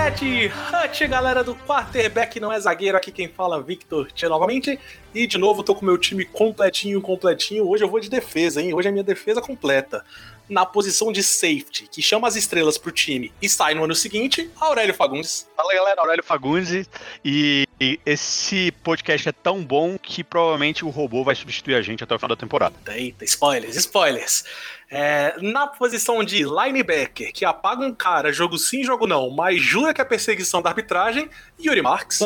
Set Hut, galera do quarterback não é zagueiro, aqui quem fala é Victor Tia novamente. E de novo tô com meu time completinho, completinho. Hoje eu vou de defesa, hein? Hoje é minha defesa completa na posição de safety, que chama as estrelas pro time e sai no ano seguinte, Aurélio Fagundes. Fala galera, Aurélio Fagundes. E, e esse podcast é tão bom que provavelmente o robô vai substituir a gente até o final da temporada. Eita, spoilers, spoilers. É, na posição de linebacker, que apaga um cara, jogo sim, jogo não, mas jura que é perseguição da arbitragem, Yuri Marx.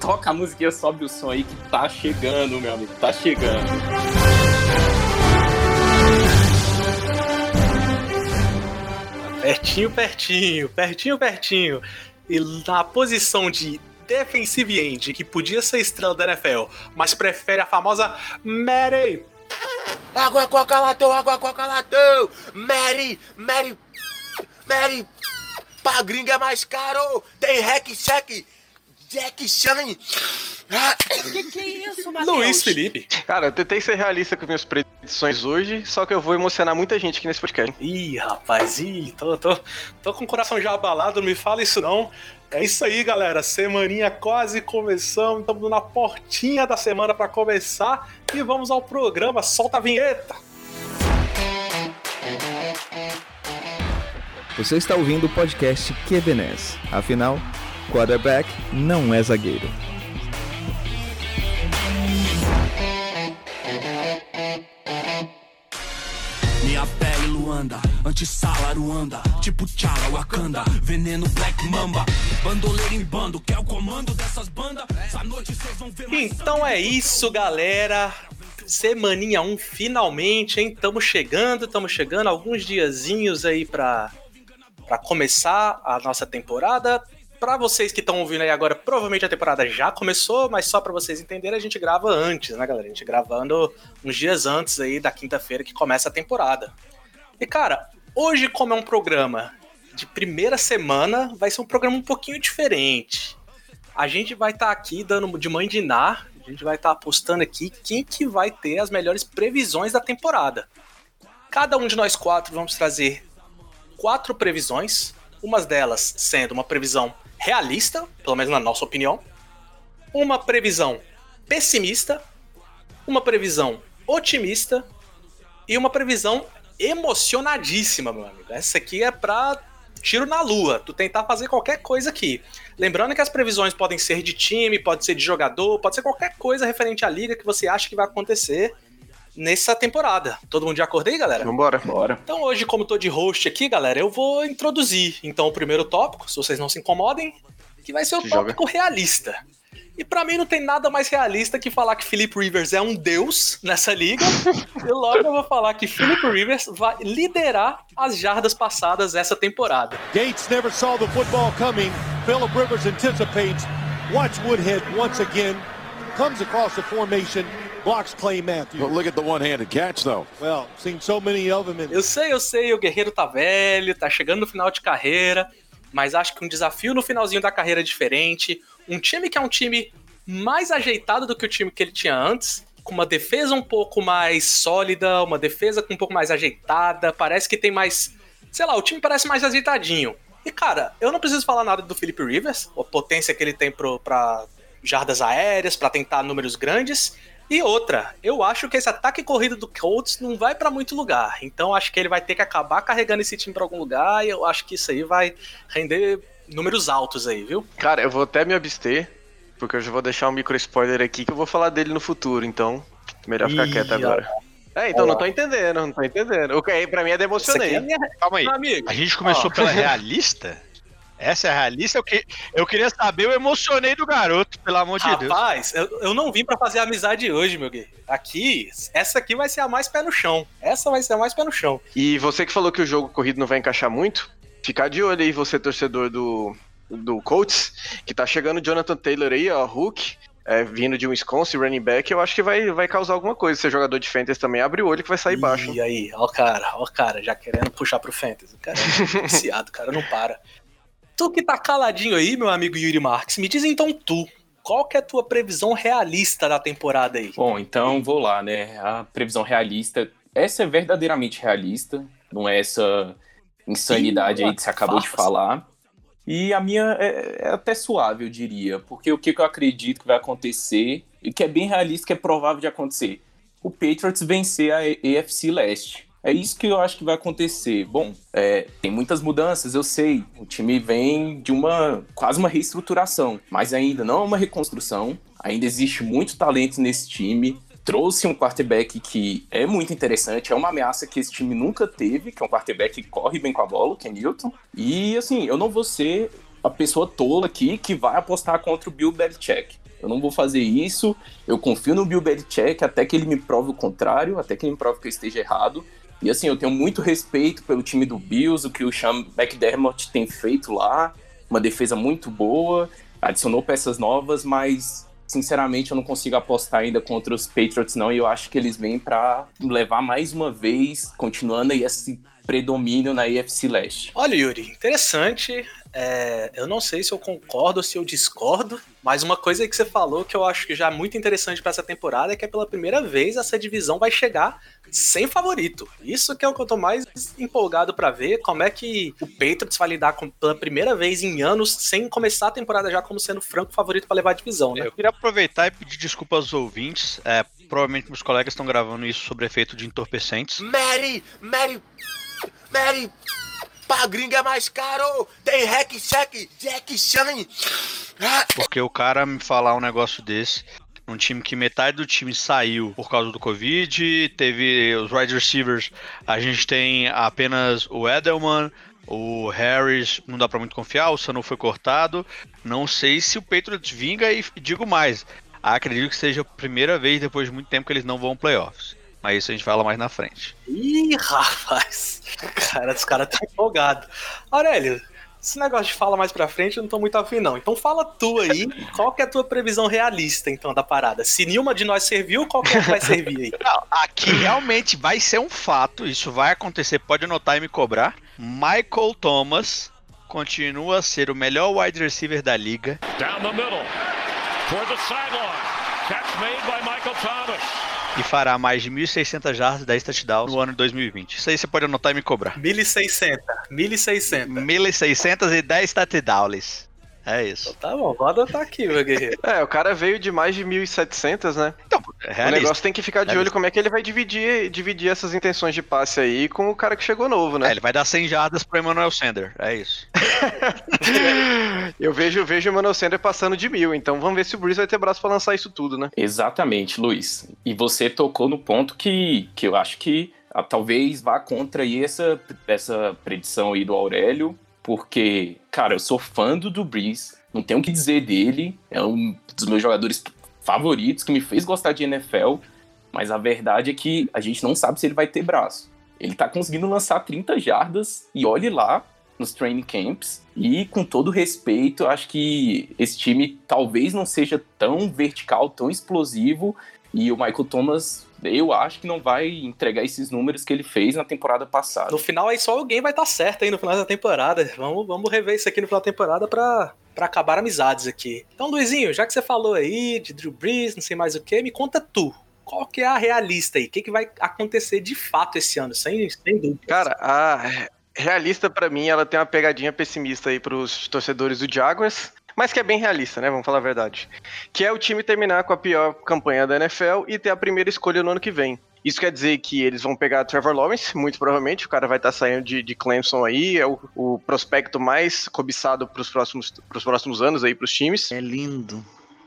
Toca a musiquinha, sobe o som aí que tá chegando, meu amigo, tá chegando. Pertinho, pertinho, pertinho, pertinho. E na posição de defensive end, que podia ser estrela da NFL, mas prefere a famosa Mary. Água, coca, latão, água, coca, latão. Mary, Mary, Mary. Pra gringa é mais caro. Tem hack, check, Jack Chan. Que que é isso, Matheus? Luiz Felipe. Cara, eu tentei ser realista com minhas predições hoje, só que eu vou emocionar muita gente aqui nesse podcast. Ih, rapaz, ih, tô, tô, tô com o coração já abalado, não me fala isso não. É isso aí, galera. Semaninha quase começando, estamos na portinha da semana para começar e vamos ao programa. Solta a vinheta. Você está ouvindo o podcast QBNES. Afinal, quarterback não é zagueiro. Minha pele Luanda, antissala Ruanda, tipo Tchala Wakanda, veneno Black Mamba, bandoleiro em bando, que é o comando dessas bandas. Essa noite vocês vão ver mais Então é isso, galera. Semaninha 1, finalmente, hein? Estamos chegando, estamos chegando. Alguns diazinhos aí pra, pra começar a nossa temporada. Pra vocês que estão ouvindo aí agora, provavelmente a temporada já começou, mas só pra vocês entenderem, a gente grava antes, né, galera? A gente gravando uns dias antes aí da quinta-feira que começa a temporada. E, cara, hoje, como é um programa de primeira semana, vai ser um programa um pouquinho diferente. A gente vai estar aqui dando de mãe de Nar, a gente vai estar apostando aqui quem que vai ter as melhores previsões da temporada. Cada um de nós quatro vamos trazer quatro previsões, umas delas sendo uma previsão realista, pelo menos na nossa opinião, uma previsão pessimista, uma previsão otimista e uma previsão emocionadíssima, meu amigo. Essa aqui é pra tiro na lua, tu tentar fazer qualquer coisa aqui. Lembrando que as previsões podem ser de time, pode ser de jogador, pode ser qualquer coisa referente à liga que você acha que vai acontecer nessa temporada. Todo mundo de acordo aí, galera? Vambora. Bora. Então hoje, como tô de host aqui, galera, eu vou introduzir então o primeiro tópico, se vocês não se incomodem, que vai ser o Se tópico realista. E pra mim não tem nada mais realista que falar que Philip Rivers é um deus nessa liga. e logo eu vou falar que Philip Rivers vai liderar as jardas passadas essa temporada. Gates never saw the football coming. Philip Rivers anticipates. Watch Woodhead once again. Comes across the formation. Blocks Clay Matthews. But look at the one-handed catch, though. Well, seen so many of them in Eu sei, eu sei, o Guerreiro tá velho, tá chegando no final de carreira, mas acho que um desafio no finalzinho da carreira é diferente. Um time que é um time mais ajeitado do que o time que ele tinha antes, com uma defesa um pouco mais sólida, uma defesa com um pouco mais ajeitada, parece que tem mais. Sei lá, o time parece mais ajeitadinho. E cara, eu não preciso falar nada do Felipe Rivers, a potência que ele tem pro, pra jardas aéreas, pra tentar números grandes. E outra, eu acho que esse ataque corrido do Colts não vai pra muito lugar. Então acho que ele vai ter que acabar carregando esse time pra algum lugar e eu acho que isso aí vai render números altos aí, viu? Cara, eu vou até me abster, porque eu já vou deixar um micro spoiler aqui que eu vou falar dele no futuro, então melhor ficar Ih, quieto agora. É, então não tô entendendo, não tô entendendo. O que aí pra mim é de Isso aqui emocionei. é minha... Calma aí. Meu amigo, A gente começou Ó. pela realista? Essa é a realista? Eu, que- eu queria saber, eu emocionei do garoto, pelo amor de Deus. Rapaz, eu, eu não vim pra fazer amizade hoje, meu gay. Aqui, essa aqui vai ser a mais pé no chão. Essa vai ser a mais pé no chão. E você que falou que o jogo corrido não vai encaixar muito, fica de olho aí, você torcedor do, do Colts, que tá chegando o Jonathan Taylor aí, ó, Hulk, é, vindo de Wisconsin, running back, eu acho que vai, vai causar alguma coisa. Ser jogador de fantasy também, abre o olho que vai sair baixo. E aí, ó o cara, ó o cara, já querendo puxar pro Fantasy. O cara é viciado, o cara não para. Tu que tá caladinho aí, meu amigo Yuri Marques, me diz então tu, qual que é a tua previsão realista da temporada aí? Bom, então vou lá, né? A previsão realista. Essa é verdadeiramente realista. Não é essa insanidade aí que você acabou de farpas. falar. E a minha é, é até suave, eu diria. Porque o que, que eu acredito que vai acontecer, e que é bem realista, que é provável de acontecer. O Patriots vencer a AFC Leste. É isso que eu acho que vai acontecer. Bom, é, tem muitas mudanças, eu sei. O time vem de uma quase uma reestruturação, mas ainda não é uma reconstrução. Ainda existe muito talento nesse time. Trouxe um quarterback que é muito interessante, é uma ameaça que esse time nunca teve, que é um quarterback que corre bem com a bola, que é Newton. E assim, eu não vou ser a pessoa tola aqui que vai apostar contra o Bill Belichick. Eu não vou fazer isso. Eu confio no Bill Belichick até que ele me prove o contrário, até que ele me prove que eu esteja errado. E assim, eu tenho muito respeito pelo time do Bills, o que o Sean McDermott tem feito lá, uma defesa muito boa, adicionou peças novas, mas sinceramente eu não consigo apostar ainda contra os Patriots não, e eu acho que eles vêm para levar mais uma vez, continuando aí esse predomínio na AFC Leste. Olha, Yuri, interessante. É, eu não sei se eu concordo ou se eu discordo, mas uma coisa que você falou que eu acho que já é muito interessante para essa temporada é que é pela primeira vez essa divisão vai chegar sem favorito. Isso que é o que eu tô mais empolgado para ver, como é que o Patriots vai lidar com, pela primeira vez em anos sem começar a temporada já como sendo franco favorito para levar a divisão, né? Eu queria aproveitar e pedir desculpa aos ouvintes. É, provavelmente meus colegas estão gravando isso sobre efeito de entorpecentes. Mary, Mary, Mary, pra gringa é mais caro. Tem hack, check, Jack Chan. Ah, Porque o cara me falar um negócio desse, num time que metade do time saiu por causa do Covid, teve os wide receivers, a gente tem apenas o Edelman, o Harris não dá pra muito confiar, o Sanu foi cortado. Não sei se o Patriots vinga e digo mais. Acredito que seja a primeira vez depois de muito tempo que eles não vão playoffs. Mas isso a gente fala mais na frente. Ih, rapaz. Cara, os caras tá empolgado. Aurélio, esse negócio de fala mais pra frente eu não tô muito afim, não. Então fala tu aí, qual que é a tua previsão realista, então, da parada? Se nenhuma de nós serviu, qual que é que vai servir aí? Não, aqui realmente vai ser um fato, isso vai acontecer, pode anotar e me cobrar. Michael Thomas continua a ser o melhor wide receiver da liga. Down the middle. Toward the sideline. Catch made by Michael Thomas. E fará mais de 1.600 jardas e 10 touchdowns no ano de 2020. Isso aí você pode anotar e me cobrar. 1.600. 1.600. 1.600 e 10 touchdowns. É isso. Tá bom, vou adotar aqui, meu guerreiro. É, o cara veio de mais de 1.700, né? É O negócio tem que ficar de Realista. olho como é que ele vai dividir, dividir essas intenções de passe aí com o cara que chegou novo, É, né? ele vai dar 100 jardas pro Emmanuel Sander. É isso. Eu vejo, vejo o Emmanuel Sanders passando de mil, então vamos ver se o Breeze vai ter braço pra lançar isso tudo, né? Exatamente, Luiz. E você tocou no ponto que, que eu acho que ah, talvez vá contra aí essa, essa predição aí do Aurélio, porque, cara, eu sou fã do do Breeze, não tenho o que dizer dele, é um dos meus jogadores favoritos que me fez gostar de NFL, mas a verdade é que a gente não sabe se ele vai ter braço. Ele tá conseguindo lançar 30 jardas e olhe lá nos training camps. E com todo respeito, acho que esse time talvez não seja tão vertical, tão explosivo. E o Michael Thomas, eu acho que não vai entregar esses números que ele fez na temporada passada. No final aí só alguém vai estar certo aí no final da temporada. Vamos, vamos rever isso aqui no final da temporada pra, pra acabar amizades aqui. Então, Luizinho, já que você falou aí de Drew Brees, não sei mais o que, me conta tu. Qual que é a realista aí? O que, que vai acontecer de fato esse ano? Sem, sem dúvida. Cara, a realista pra mim, ela tem uma pegadinha pessimista aí pros torcedores do Jaguars, mas que é bem realista, né? Vamos falar a verdade. Que é o time terminar com a pior campanha da NFL e ter a primeira escolha no ano que vem. Isso quer dizer que eles vão pegar Trevor Lawrence, muito provavelmente. O cara vai estar saindo de, de Clemson aí, é o, o prospecto mais cobiçado pros próximos, pros próximos anos aí pros times. É lindo.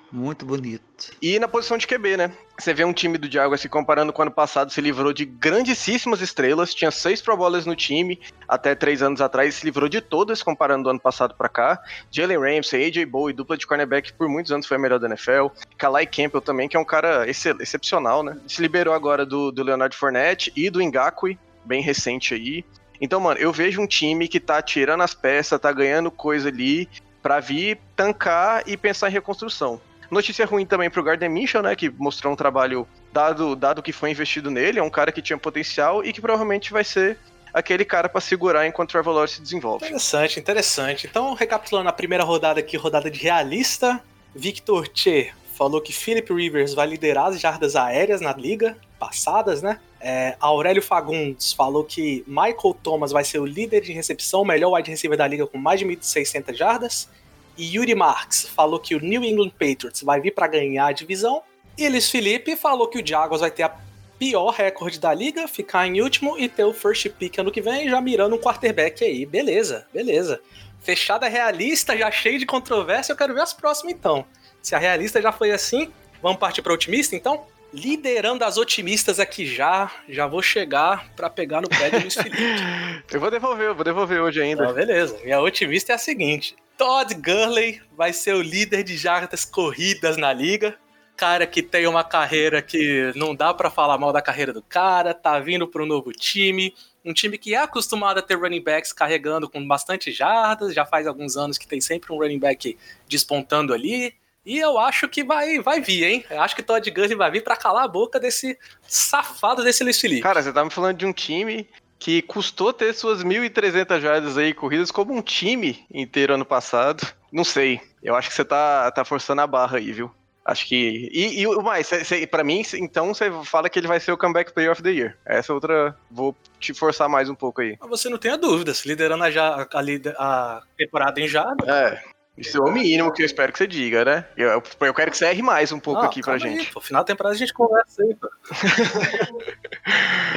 Muito bonito. E na posição de QB, né? Você vê um time do Jaguars se comparando com o ano passado, se livrou de grandíssimas estrelas, tinha seis Pro Bowlers no time, até três anos atrás se livrou de todas, comparando do ano passado pra cá. Jalen Ramsey, AJ Bowie, dupla de cornerback, por muitos anos foi a melhor da NFL. Kalai Campbell também, que é um cara excel- excepcional, né? Se liberou agora do, do Leonard Fournette e do Ngakwe, bem recente aí. Então, mano, eu vejo um time que tá tirando as peças, tá ganhando coisa ali, pra vir tancar e pensar em reconstrução. Notícia ruim também pro Gardner Minshew, né, que mostrou um trabalho dado dado que foi investido nele, é um cara que tinha potencial e que provavelmente vai ser aquele cara pra segurar enquanto o Trevor Lawrence se desenvolve. Interessante, interessante. Então, recapitulando a primeira rodada aqui, rodada de realista, Victor Che falou que Philip Rivers vai liderar as jardas aéreas na liga. passadas, né? É, Aurélio Fagundes falou que Michael Thomas vai ser o líder de recepção, melhor wide receiver da liga com mais de 1.600 jardas. E Yuri Marks falou que o New England Patriots vai vir para ganhar a divisão. E Felipe falou que o Jaguars vai ter a pior recorde da liga, ficar em último e ter o first pick ano que vem, já mirando um quarterback aí. Beleza, beleza. Fechada realista, já cheio de controvérsia, eu quero ver as próximas então. Se a realista já foi assim, vamos partir para otimista então? Liderando as otimistas aqui já, já vou chegar para pegar no pé do Luiz Felipe. eu vou devolver, eu vou devolver hoje ainda. Ah, beleza. Minha otimista é a seguinte: Todd Gurley vai ser o líder de jardas corridas na liga. Cara que tem uma carreira que não dá para falar mal da carreira do cara, tá vindo para um novo time, um time que é acostumado a ter running backs carregando com bastante jardas, já faz alguns anos que tem sempre um running back despontando ali. E eu acho que vai, vai vir, hein? Eu acho que Todd Gurley vai vir para calar a boca desse safado desse Luiz Felipe. Cara, você tá me falando de um time que custou ter suas 1.300 jardas aí corridas como um time inteiro ano passado. Não sei. Eu acho que você tá, tá forçando a barra aí, viu? Acho que. E, o mais, para mim, então você fala que ele vai ser o comeback player of the year. Essa outra. Vou te forçar mais um pouco aí. Mas você não tenha dúvidas, liderando a, a, a temporada em jardas. É. Isso é o mínimo que eu espero que você diga, né? Eu, eu quero que você erre mais um pouco aqui pra aí, gente. Pô, final da temporada a gente conversa aí, pô.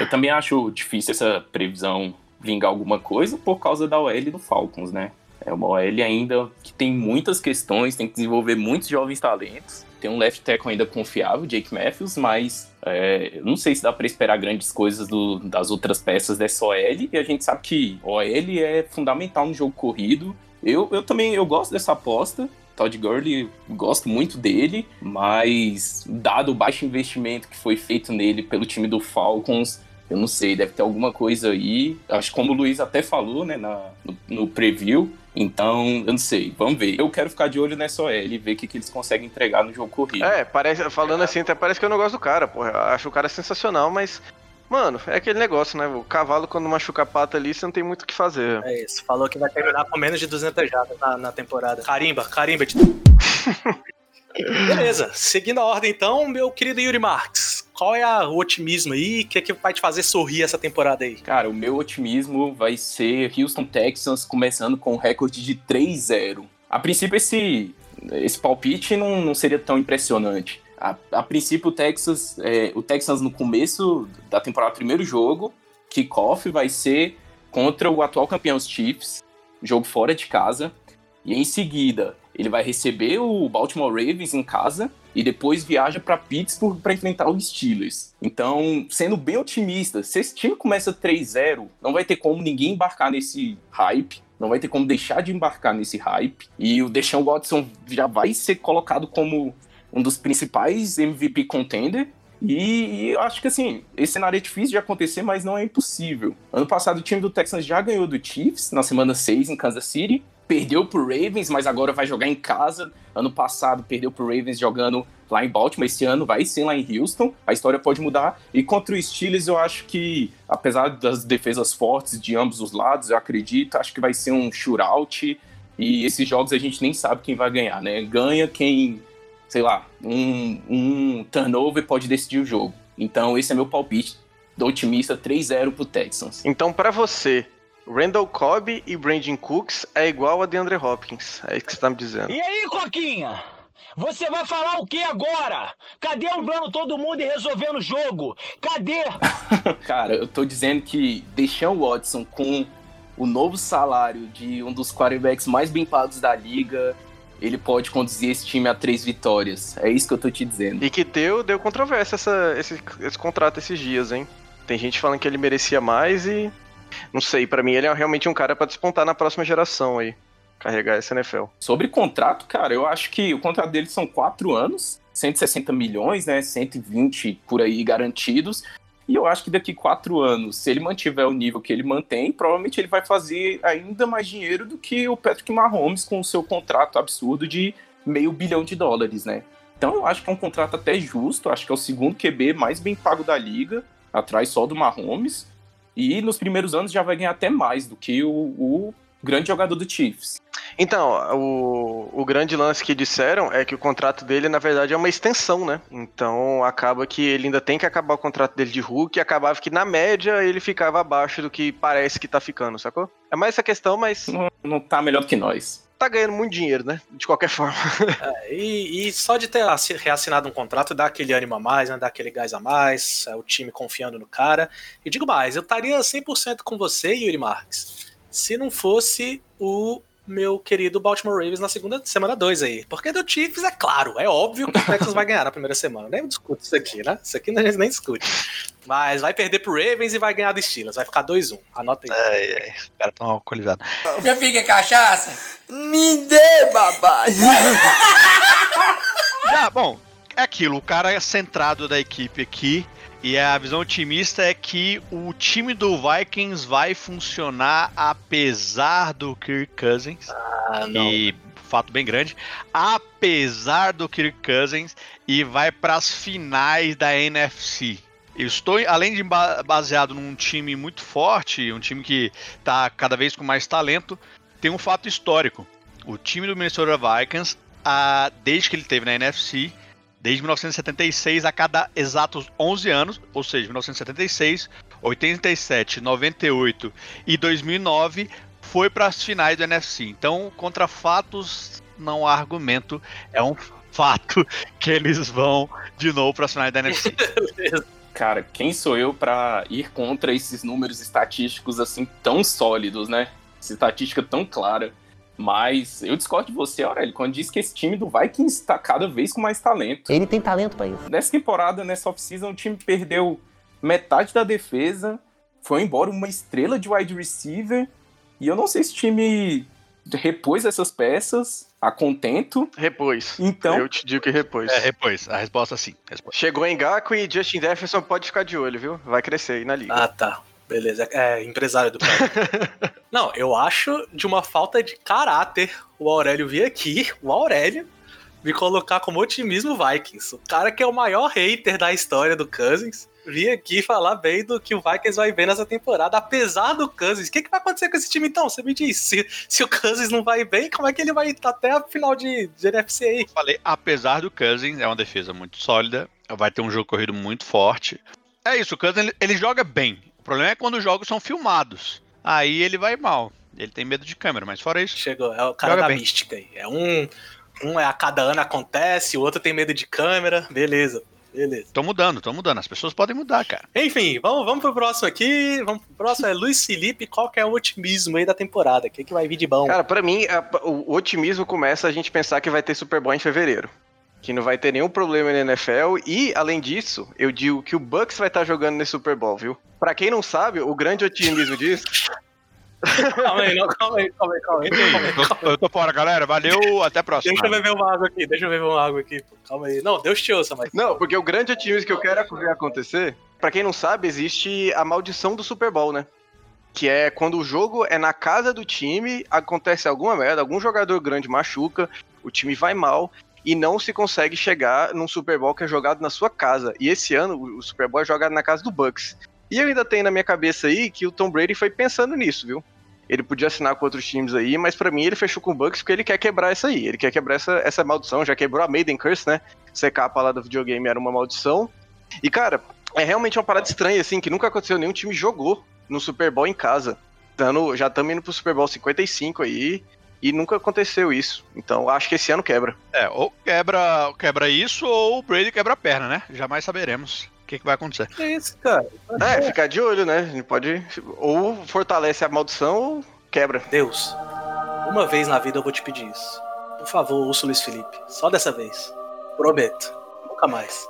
eu também acho difícil essa previsão vingar alguma coisa por causa da OL do Falcons, né? É uma OL ainda que tem muitas questões, tem que desenvolver muitos jovens talentos. Tem um left tackle ainda confiável, Jake Matthews, mas é, não sei se dá para esperar grandes coisas do, das outras peças dessa OL. E a gente sabe que OL é fundamental no jogo corrido eu, eu também eu gosto dessa aposta. Todd Gurley, gosto muito dele, mas dado o baixo investimento que foi feito nele pelo time do Falcons, eu não sei, deve ter alguma coisa aí. Acho que como o Luiz até falou, né, na, no, no preview. Então, eu não sei, vamos ver. Eu quero ficar de olho nessa OL e ver o que, que eles conseguem entregar no jogo corrido. É, parece, falando assim, até parece que eu não gosto do cara, porra. Eu acho o cara sensacional, mas Mano, é aquele negócio, né? O cavalo, quando machuca a pata ali, você não tem muito o que fazer. É isso. Falou que vai terminar com menos de 200 jardas na, na temporada. Carimba, carimba. Beleza. Seguindo a ordem, então, meu querido Yuri Marx. Qual é a, o otimismo aí? O que, é que vai te fazer sorrir essa temporada aí? Cara, o meu otimismo vai ser Houston Texans começando com um recorde de 3-0. A princípio, esse, esse palpite não, não seria tão impressionante. A, a princípio, o Texas, é, o Texas no começo da temporada, primeiro jogo, kickoff vai ser contra o atual campeão os Chiefs, jogo fora de casa. E em seguida, ele vai receber o Baltimore Ravens em casa e depois viaja para Pittsburgh para enfrentar os Steelers. Então, sendo bem otimista, se esse time começa 3-0, não vai ter como ninguém embarcar nesse hype. Não vai ter como deixar de embarcar nesse hype. E o Deshaun Watson já vai ser colocado como um dos principais MVP contender. E, e, eu acho que assim, esse cenário é difícil de acontecer, mas não é impossível. Ano passado o time do Texans já ganhou do Chiefs na semana 6 em Kansas City. Perdeu pro Ravens, mas agora vai jogar em casa. Ano passado perdeu pro Ravens jogando lá em Baltimore. Esse ano vai ser lá em Houston. A história pode mudar. E contra o Steelers, eu acho que, apesar das defesas fortes de ambos os lados, eu acredito, acho que vai ser um shootout. E esses jogos a gente nem sabe quem vai ganhar, né? Ganha quem sei lá, um, um turnover pode decidir o jogo. Então, esse é meu palpite do otimista 3-0 pro Texans. Então, para você, Randall Cobb e Brandon Cooks é igual a DeAndre Hopkins. É isso que você tá me dizendo. E aí, Coquinha? Você vai falar o que agora? Cadê dando todo mundo e resolvendo o jogo? Cadê? Cara, eu tô dizendo que deixar o Watson com o novo salário de um dos quarterbacks mais bem pagos da liga, ele pode conduzir esse time a três vitórias. É isso que eu tô te dizendo. E que deu, deu controvérsia essa, esse, esse contrato esses dias, hein? Tem gente falando que ele merecia mais e. Não sei, para mim ele é realmente um cara para despontar na próxima geração aí. Carregar esse NFL. Sobre contrato, cara, eu acho que o contrato dele são quatro anos, 160 milhões, né? 120 por aí garantidos. E eu acho que daqui quatro anos, se ele mantiver o nível que ele mantém, provavelmente ele vai fazer ainda mais dinheiro do que o Patrick Mahomes com o seu contrato absurdo de meio bilhão de dólares, né? Então eu acho que é um contrato até justo, acho que é o segundo QB mais bem pago da liga, atrás só do Mahomes. E nos primeiros anos já vai ganhar até mais do que o, o grande jogador do Chiefs. Então, o, o grande lance que disseram é que o contrato dele, na verdade, é uma extensão, né? Então, acaba que ele ainda tem que acabar o contrato dele de Hulk e acabava que, na média, ele ficava abaixo do que parece que tá ficando, sacou? É mais essa questão, mas Não, não tá melhor que nós. tá ganhando muito dinheiro, né? De qualquer forma. É, e, e só de ter assi- reassinado um contrato dá aquele ânimo a mais, né? dá aquele gás a mais, é, o time confiando no cara. E digo mais, eu estaria 100% com você, Yuri Marques, se não fosse o meu querido Baltimore Ravens na segunda semana 2 aí. Porque do Chiefs é claro, é óbvio que o Texans vai ganhar na primeira semana. Nem discute isso aqui, né? Isso aqui a gente nem discute. Mas vai perder pro Ravens e vai ganhar do Steelers. Vai ficar 2-1. Anota aí. Ai, ai, os caras tão alcoolizados. Filho quer cachaça? Me dê, babai. Ah, bom, é aquilo, o cara é centrado da equipe aqui. E a visão otimista é que o time do Vikings vai funcionar apesar do Kirk Cousins. Ah, não. E fato bem grande, apesar do Kirk Cousins e vai para as finais da NFC. Eu estou, além de ba- baseado num time muito forte, um time que está cada vez com mais talento, tem um fato histórico. O time do Minnesota Vikings, ah, desde que ele teve na NFC, desde 1976 a cada exatos 11 anos, ou seja, 1976, 87, 98 e 2009 foi para as finais do NFC. Então, contra fatos não há argumento, é um fato que eles vão de novo para as finais da NFC. Cara, quem sou eu pra ir contra esses números estatísticos assim tão sólidos, né? Essa estatística tão clara. Mas eu discordo de você, Aurélio, quando diz que esse time do Vikings está cada vez com mais talento. Ele tem talento pra isso. Nessa temporada, nessa off-season, o time perdeu metade da defesa, foi embora uma estrela de wide receiver, e eu não sei se o time repôs essas peças a contento. Repôs. Então, Eu te digo que repôs. É, repôs. A resposta é sim. Resposta. Chegou em Gaku e Justin Jefferson pode ficar de olho, viu? Vai crescer aí na liga. Ah, tá. Beleza. É empresário do cara. Não, eu acho de uma falta de caráter o Aurélio vir aqui, o Aurélio, me colocar como otimismo Vikings. O cara que é o maior hater da história do Cousins, vir aqui falar bem do que o Vikings vai ver nessa temporada, apesar do Cousins. O que, que vai acontecer com esse time então? Você me diz. Se, se o Cousins não vai bem, como é que ele vai até a final de, de NFC aí? Falei, apesar do Cousins, é uma defesa muito sólida, vai ter um jogo corrido muito forte. É isso, o Cousins ele, ele joga bem. O problema é quando os jogos são filmados. Aí ele vai mal. Ele tem medo de câmera, mas fora isso. Chegou, é o cara da bem. mística aí. É um, um é a cada ano acontece, o outro tem medo de câmera. Beleza, beleza. Tô mudando, tô mudando. As pessoas podem mudar, cara. Enfim, vamos, vamos pro próximo aqui. Vamos pro próximo é Luiz Felipe. Qual que é o otimismo aí da temporada? O que, que vai vir de bom? Cara, pra mim, a- o otimismo começa a gente pensar que vai ter Super Bowl em fevereiro. Que não vai ter nenhum problema na NFL. E, além disso, eu digo que o Bucks vai estar jogando nesse Super Bowl, viu? Pra quem não sabe, o grande otimismo disso. Calma aí, não, calma aí, calma aí, calma aí. Calma aí, calma aí. Eu tô fora, galera. Valeu, até a próxima. Deixa eu beber uma água aqui, deixa eu beber uma água aqui. pô. Calma aí. Não, Deus te ouça, mas. Não, porque o grande otimismo que eu quero ver acontecer. Pra quem não sabe, existe a maldição do Super Bowl, né? Que é quando o jogo é na casa do time, acontece alguma merda, algum jogador grande machuca, o time vai mal e não se consegue chegar num Super Bowl que é jogado na sua casa. E esse ano o Super Bowl é jogado na casa do Bucks. E eu ainda tenho na minha cabeça aí que o Tom Brady foi pensando nisso, viu? Ele podia assinar com outros times aí, mas pra mim ele fechou com o Bucks porque ele quer quebrar essa aí. Ele quer quebrar essa, essa maldição. Já quebrou a Maiden Curse, né? Ser capa lá do videogame era uma maldição. E, cara, é realmente uma parada estranha, assim, que nunca aconteceu. Nenhum time jogou no Super Bowl em casa. Já estamos indo pro Super Bowl 55 aí. E nunca aconteceu isso. Então acho que esse ano quebra. É, ou quebra, quebra isso, ou o Brady quebra a perna, né? Jamais saberemos o que, que vai acontecer. Que isso, cara? É, ficar de olho, né? A gente pode. Ou fortalece a maldição ou quebra. Deus, uma vez na vida eu vou te pedir isso. Por favor, ouça o Luiz Felipe. Só dessa vez. Prometo. Nunca mais.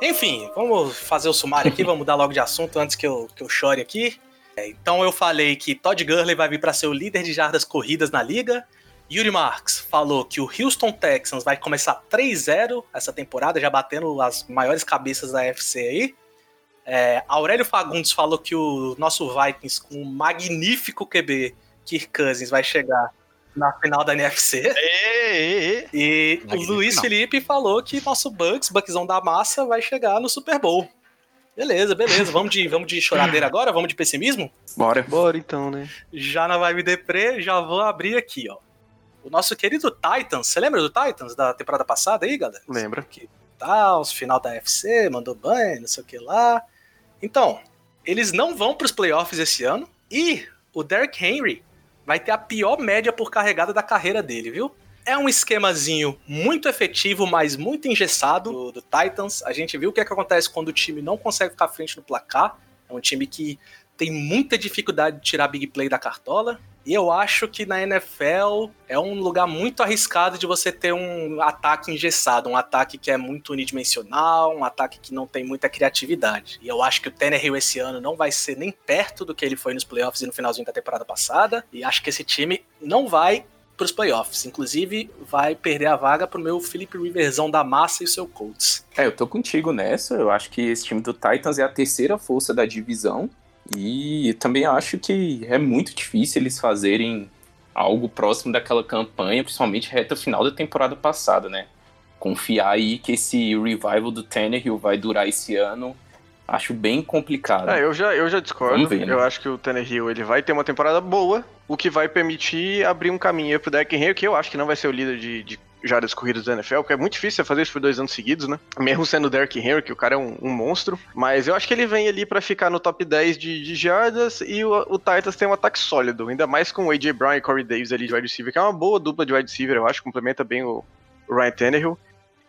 Enfim, vamos fazer o sumário aqui, vamos mudar logo de assunto antes que eu, que eu chore aqui. É, Então eu falei que Todd Gurley vai vir para ser o líder de jardas corridas na liga. Yuri Marks falou que o Houston Texans vai começar 3-0 essa temporada, já batendo as maiores cabeças da FC aí. É, Aurélio Fagundes falou que o nosso Vikings, com um magnífico QB, Kirk Cousins, vai chegar na final da NFC. E o Magnífico Luiz não. Felipe falou que nosso Bucks, Buckzão da massa, vai chegar no Super Bowl. Beleza, beleza. Vamos de, vamos de choradeira agora? Vamos de pessimismo? Bora. Bora então, né? Já na vibe deprê, já vou abrir aqui, ó. O nosso querido Titans, você lembra do Titans da temporada passada aí, galera? Lembra. Que tal, os final da FC, mandou banho, não sei o que lá. Então, eles não vão para os playoffs esse ano e o Derrick Henry vai ter a pior média por carregada da carreira dele, viu? É um esquemazinho muito efetivo, mas muito engessado do, do Titans. A gente viu o que, é que acontece quando o time não consegue ficar à frente no placar. É um time que tem muita dificuldade de tirar big play da cartola. E eu acho que na NFL é um lugar muito arriscado de você ter um ataque engessado, um ataque que é muito unidimensional, um ataque que não tem muita criatividade. E eu acho que o Tannehill esse ano não vai ser nem perto do que ele foi nos playoffs e no finalzinho da temporada passada. E acho que esse time não vai para os playoffs. Inclusive, vai perder a vaga pro meu Felipe Riverzão da massa e o seu Colts. É, eu tô contigo nessa. Eu acho que esse time do Titans é a terceira força da divisão. E também acho que é muito difícil eles fazerem algo próximo daquela campanha, principalmente reta final da temporada passada, né? Confiar aí que esse revival do Tannehill vai durar esse ano, acho bem complicado. É, eu já, eu já discordo. Ver, né? Eu acho que o Tannehill ele vai ter uma temporada boa, o que vai permitir abrir um caminho pro Derrick Henry, que eu acho que não vai ser o líder de, de jardas corridas da NFL, porque é muito difícil fazer isso por dois anos seguidos, né? Mesmo sendo o Derrick Henry, que o cara é um, um, monstro. Mas eu acho que ele vem ali para ficar no top 10 de, de jardas e o, o, Titans tem um ataque sólido, ainda mais com o A.J. Brown e Corey Davis ali de wide receiver, que é uma boa dupla de wide receiver, eu acho, complementa bem o, o Ryan Tannehill.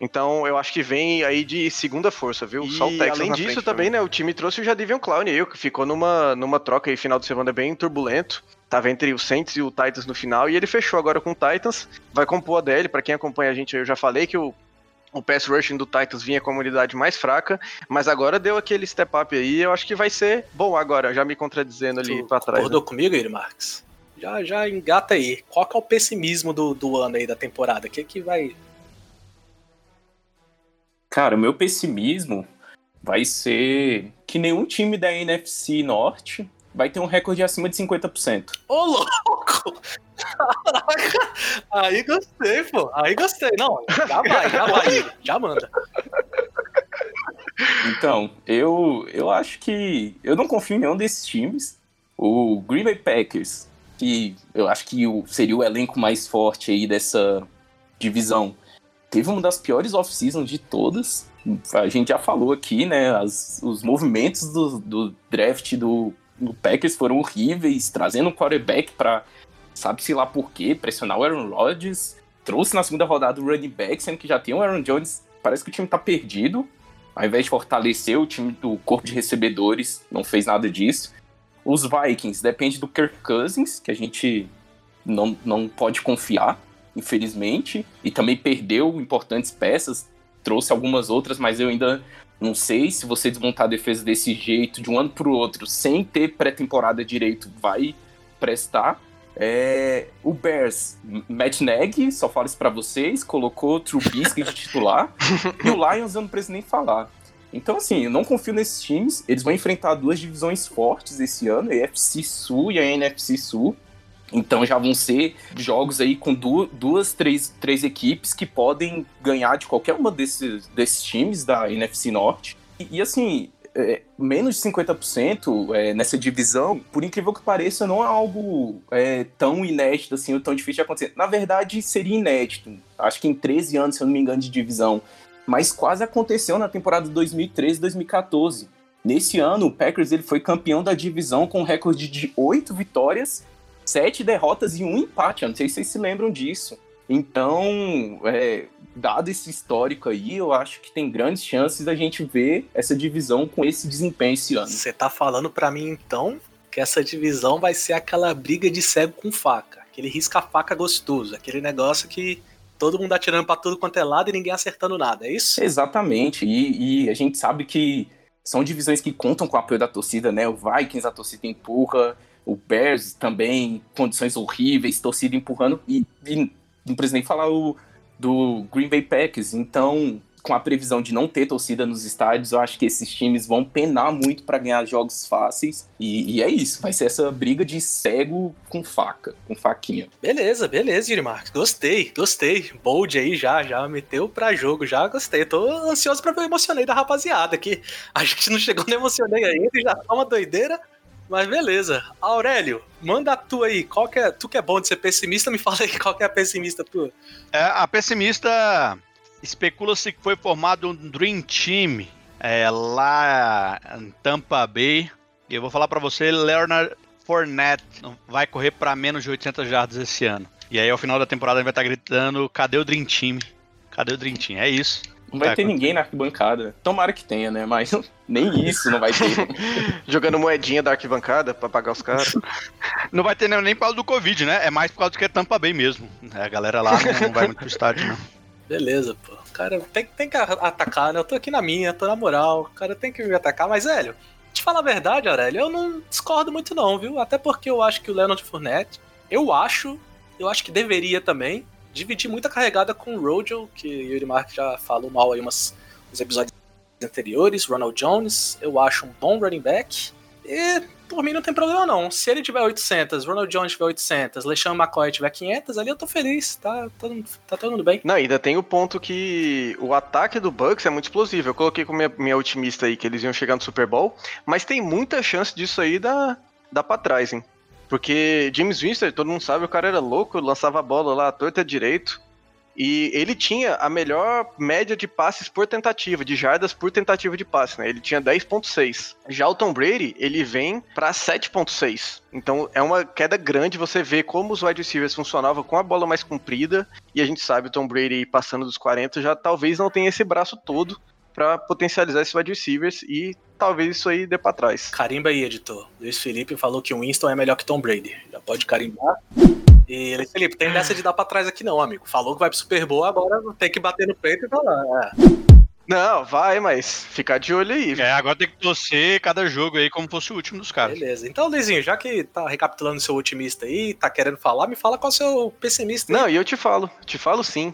Então eu acho que vem aí de segunda força, viu? E, Só o Texas além disso também, né? O time trouxe o Jadivion Clown aí, que ficou numa, numa troca aí final de semana bem turbulento. Tava entre o Saints e o Titans no final, e ele fechou agora com o Titans. Vai compor a DL, para quem acompanha a gente, eu já falei que o, o pass rushing do Titans vinha com a unidade mais fraca, mas agora deu aquele step up aí, eu acho que vai ser bom agora, já me contradizendo ali para trás. Concordou né? comigo, Yuri Marques? Já, já engata aí. Qual que é o pessimismo do, do ano aí, da temporada? O que que vai Cara, o meu pessimismo vai ser que nenhum time da NFC Norte vai ter um recorde acima de 50%. Ô, louco! Caraca! Aí gostei, pô. Aí gostei. Não, já vai, já vai. Já manda. Então, eu, eu acho que. Eu não confio em nenhum desses times. O Green Bay Packers, que eu acho que seria o elenco mais forte aí dessa divisão, teve uma das piores off-seasons de todas. A gente já falou aqui, né? As, os movimentos do, do draft do, do, Packers foram horríveis, trazendo um quarterback para sabe-se lá por quê, pressionar o Aaron Rodgers. Trouxe na segunda rodada o running back, sendo que já tem o Aaron Jones. Parece que o time tá perdido. Ao invés de fortalecer o time do corpo de recebedores, não fez nada disso. Os Vikings depende do Kirk Cousins, que a gente não, não pode confiar infelizmente, e também perdeu importantes peças, trouxe algumas outras, mas eu ainda não sei se você desmontar a defesa desse jeito, de um ano para o outro, sem ter pré-temporada direito, vai prestar. É, o Bears, Matt Nagy, só falo isso para vocês, colocou Trubisky de titular, e o Lions eu não preciso nem falar. Então, assim, eu não confio nesses times. Eles vão enfrentar duas divisões fortes esse ano, a EFC Sul e a NFC Sul. Então já vão ser jogos aí com duas, três, três equipes que podem ganhar de qualquer uma desses, desses times da NFC Norte. E, e assim, é, menos de 50% é, nessa divisão, por incrível que pareça, não é algo é, tão inédito assim, ou tão difícil de acontecer. Na verdade, seria inédito. Acho que em 13 anos, se eu não me engano, de divisão. Mas quase aconteceu na temporada 2013-2014. Nesse ano, o Packers ele foi campeão da divisão com um recorde de 8 vitórias sete derrotas e um empate. Eu não sei se vocês se lembram disso. Então, é, dado esse histórico aí, eu acho que tem grandes chances da gente ver essa divisão com esse desempenho esse ano. Você tá falando para mim então que essa divisão vai ser aquela briga de cego com faca, aquele risca-faca gostoso, aquele negócio que todo mundo atirando para tudo quanto é lado e ninguém acertando nada, é isso? Exatamente. E, e, a gente sabe que são divisões que contam com o apoio da torcida, né? O Vikings, a torcida empurra, o Bears também, condições horríveis, torcida empurrando, e, e não precisa nem falar o, do Green Bay Packers. Então, com a previsão de não ter torcida nos estádios, eu acho que esses times vão penar muito para ganhar jogos fáceis. E, e, é isso, vai ser essa briga de cego com faca, com faquinha. Beleza, beleza, Yuri Marques. Gostei, gostei. Bold aí já, já meteu pra jogo, já gostei. Tô ansioso pra ver o emocionei da rapaziada aqui. A gente não chegou no emocionei ainda e já tá uma doideira. Mas beleza. Aurélio, manda a tua aí. Qual que é, tu que é bom de ser pessimista, me fala aí qual que é a pessimista tua. É, a pessimista especula-se que foi formado um Dream Team é, lá em Tampa Bay. E eu vou falar para você, Leonard Fournette vai correr para menos de 800 jardas esse ano. E aí, ao final da temporada, ele vai estar tá gritando: cadê o Dream Team? Cadê o Dream Team? É isso. Não vai tá, ter ninguém na arquibancada. Tomara que tenha, né? Mas nem isso não vai ter. Jogando moedinha da arquibancada pra pagar os caras. Não vai ter nem por causa do Covid, né? É mais por causa do que é Tampa bem mesmo. É, a galera lá não vai muito pro estádio, não. Beleza, pô. O cara tem, tem que atacar, né? Eu tô aqui na minha, tô na moral. O cara tem que me atacar, mas, velho, te falar a verdade, Aurélio, eu não discordo muito, não, viu? Até porque eu acho que o Leonard Fournette, eu acho, eu acho que deveria também dividir muita carregada com o Rojo, que Yuri Mark já falou mal aí umas, uns episódios anteriores, Ronald Jones, eu acho um bom running back. E por mim não tem problema não. Se ele tiver 800, Ronald Jones tiver 800, LeSean McCoy tiver 500, ali eu tô feliz, tá, tá, tá todo mundo bem. Não, ainda tem o ponto que o ataque do Bucks é muito explosivo. Eu coloquei com minha, minha otimista aí que eles iam chegar no Super Bowl, mas tem muita chance disso aí dar, dar pra trás, hein? Porque James Winston, todo mundo sabe, o cara era louco, lançava a bola lá, torta direito. E ele tinha a melhor média de passes por tentativa, de jardas por tentativa de passe, né? Ele tinha 10.6. Já o Tom Brady, ele vem para 7.6. Então é uma queda grande você vê como os wide receivers funcionavam com a bola mais comprida, e a gente sabe o Tom Brady passando dos 40 já talvez não tenha esse braço todo para potencializar esses wide receivers e talvez isso aí dê para trás. Carimba aí, editor. Luiz Felipe falou que o Winston é melhor que Tom Brady. Já pode carimbar. E ele, Felipe, tem dessa de dar pra trás aqui não, amigo. Falou que vai pro Super Bowl, agora tem que bater no peito e falar. É. Não, vai, mas ficar de olho aí. É, agora tem que torcer cada jogo aí como fosse o último dos caras. Beleza. Então, Luizinho, já que tá recapitulando o seu otimista aí, tá querendo falar, me fala qual é o seu pessimista. Aí. Não, e eu te falo, te falo sim.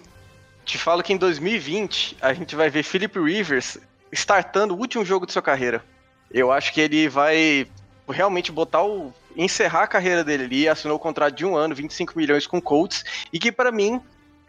Te falo que em 2020 a gente vai ver Philip Rivers startando o último jogo de sua carreira. Eu acho que ele vai realmente botar o encerrar a carreira dele ali, assinou o contrato de um ano, 25 milhões com o Colts, e que para mim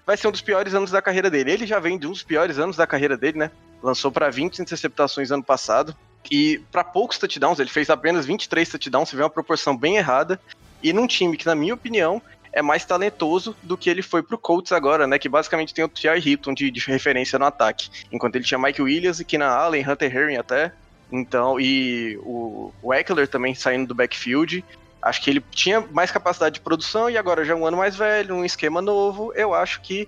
vai ser um dos piores anos da carreira dele. Ele já vem de um dos piores anos da carreira dele, né? Lançou para 20 interceptações ano passado e para poucos touchdowns, ele fez apenas 23 touchdowns, você vê uma proporção bem errada. E num time que, na minha opinião, é mais talentoso do que ele foi pro Colts agora, né? Que basicamente tem o T.R. Hilton de, de, referência no ataque. Enquanto ele tinha Mike Williams e Keenan Allen, Hunter Herring até. Então, e o, o Eckler também saindo do backfield. Acho que ele tinha mais capacidade de produção e agora já é um ano mais velho, um esquema novo. Eu acho que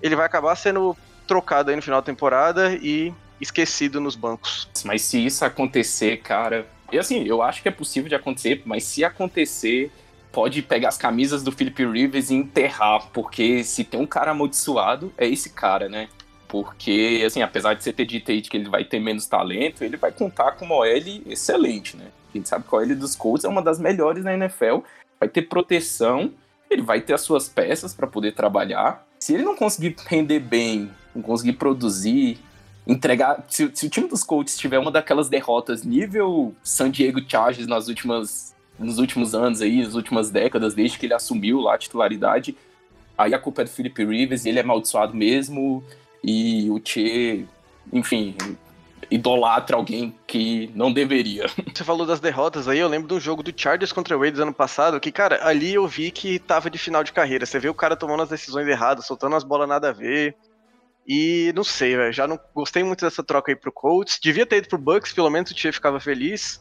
ele vai acabar sendo trocado aí no final da temporada e esquecido nos bancos. Mas se isso acontecer, cara. E assim, eu acho que é possível de acontecer, mas se acontecer, pode pegar as camisas do Philip Rivers e enterrar, porque se tem um cara amaldiçoado, é esse cara, né? Porque, assim, apesar de você ter dito aí que ele vai ter menos talento, ele vai contar com uma OL excelente, né? A gente sabe que a OL dos Colts é uma das melhores na NFL, vai ter proteção, ele vai ter as suas peças para poder trabalhar. Se ele não conseguir render bem, não conseguir produzir, entregar. Se, se, o time dos Colts tiver uma daquelas derrotas nível San Diego Chargers nas últimas, nos últimos anos aí, nas últimas décadas, desde que ele assumiu lá a titularidade, aí a culpa é do Philip Rivers, ele é amaldiçoado mesmo, e o Che, enfim, idolatra alguém que não deveria. Você falou das derrotas aí, eu lembro do jogo do Chargers contra o Raiders ano passado, que, cara, ali eu vi que tava de final de carreira. Você vê o cara tomando as decisões erradas, soltando as bolas nada a ver. E não sei, velho, já não gostei muito dessa troca aí pro Colts. Devia ter ido pro Bucks, pelo menos o Tia ficava feliz.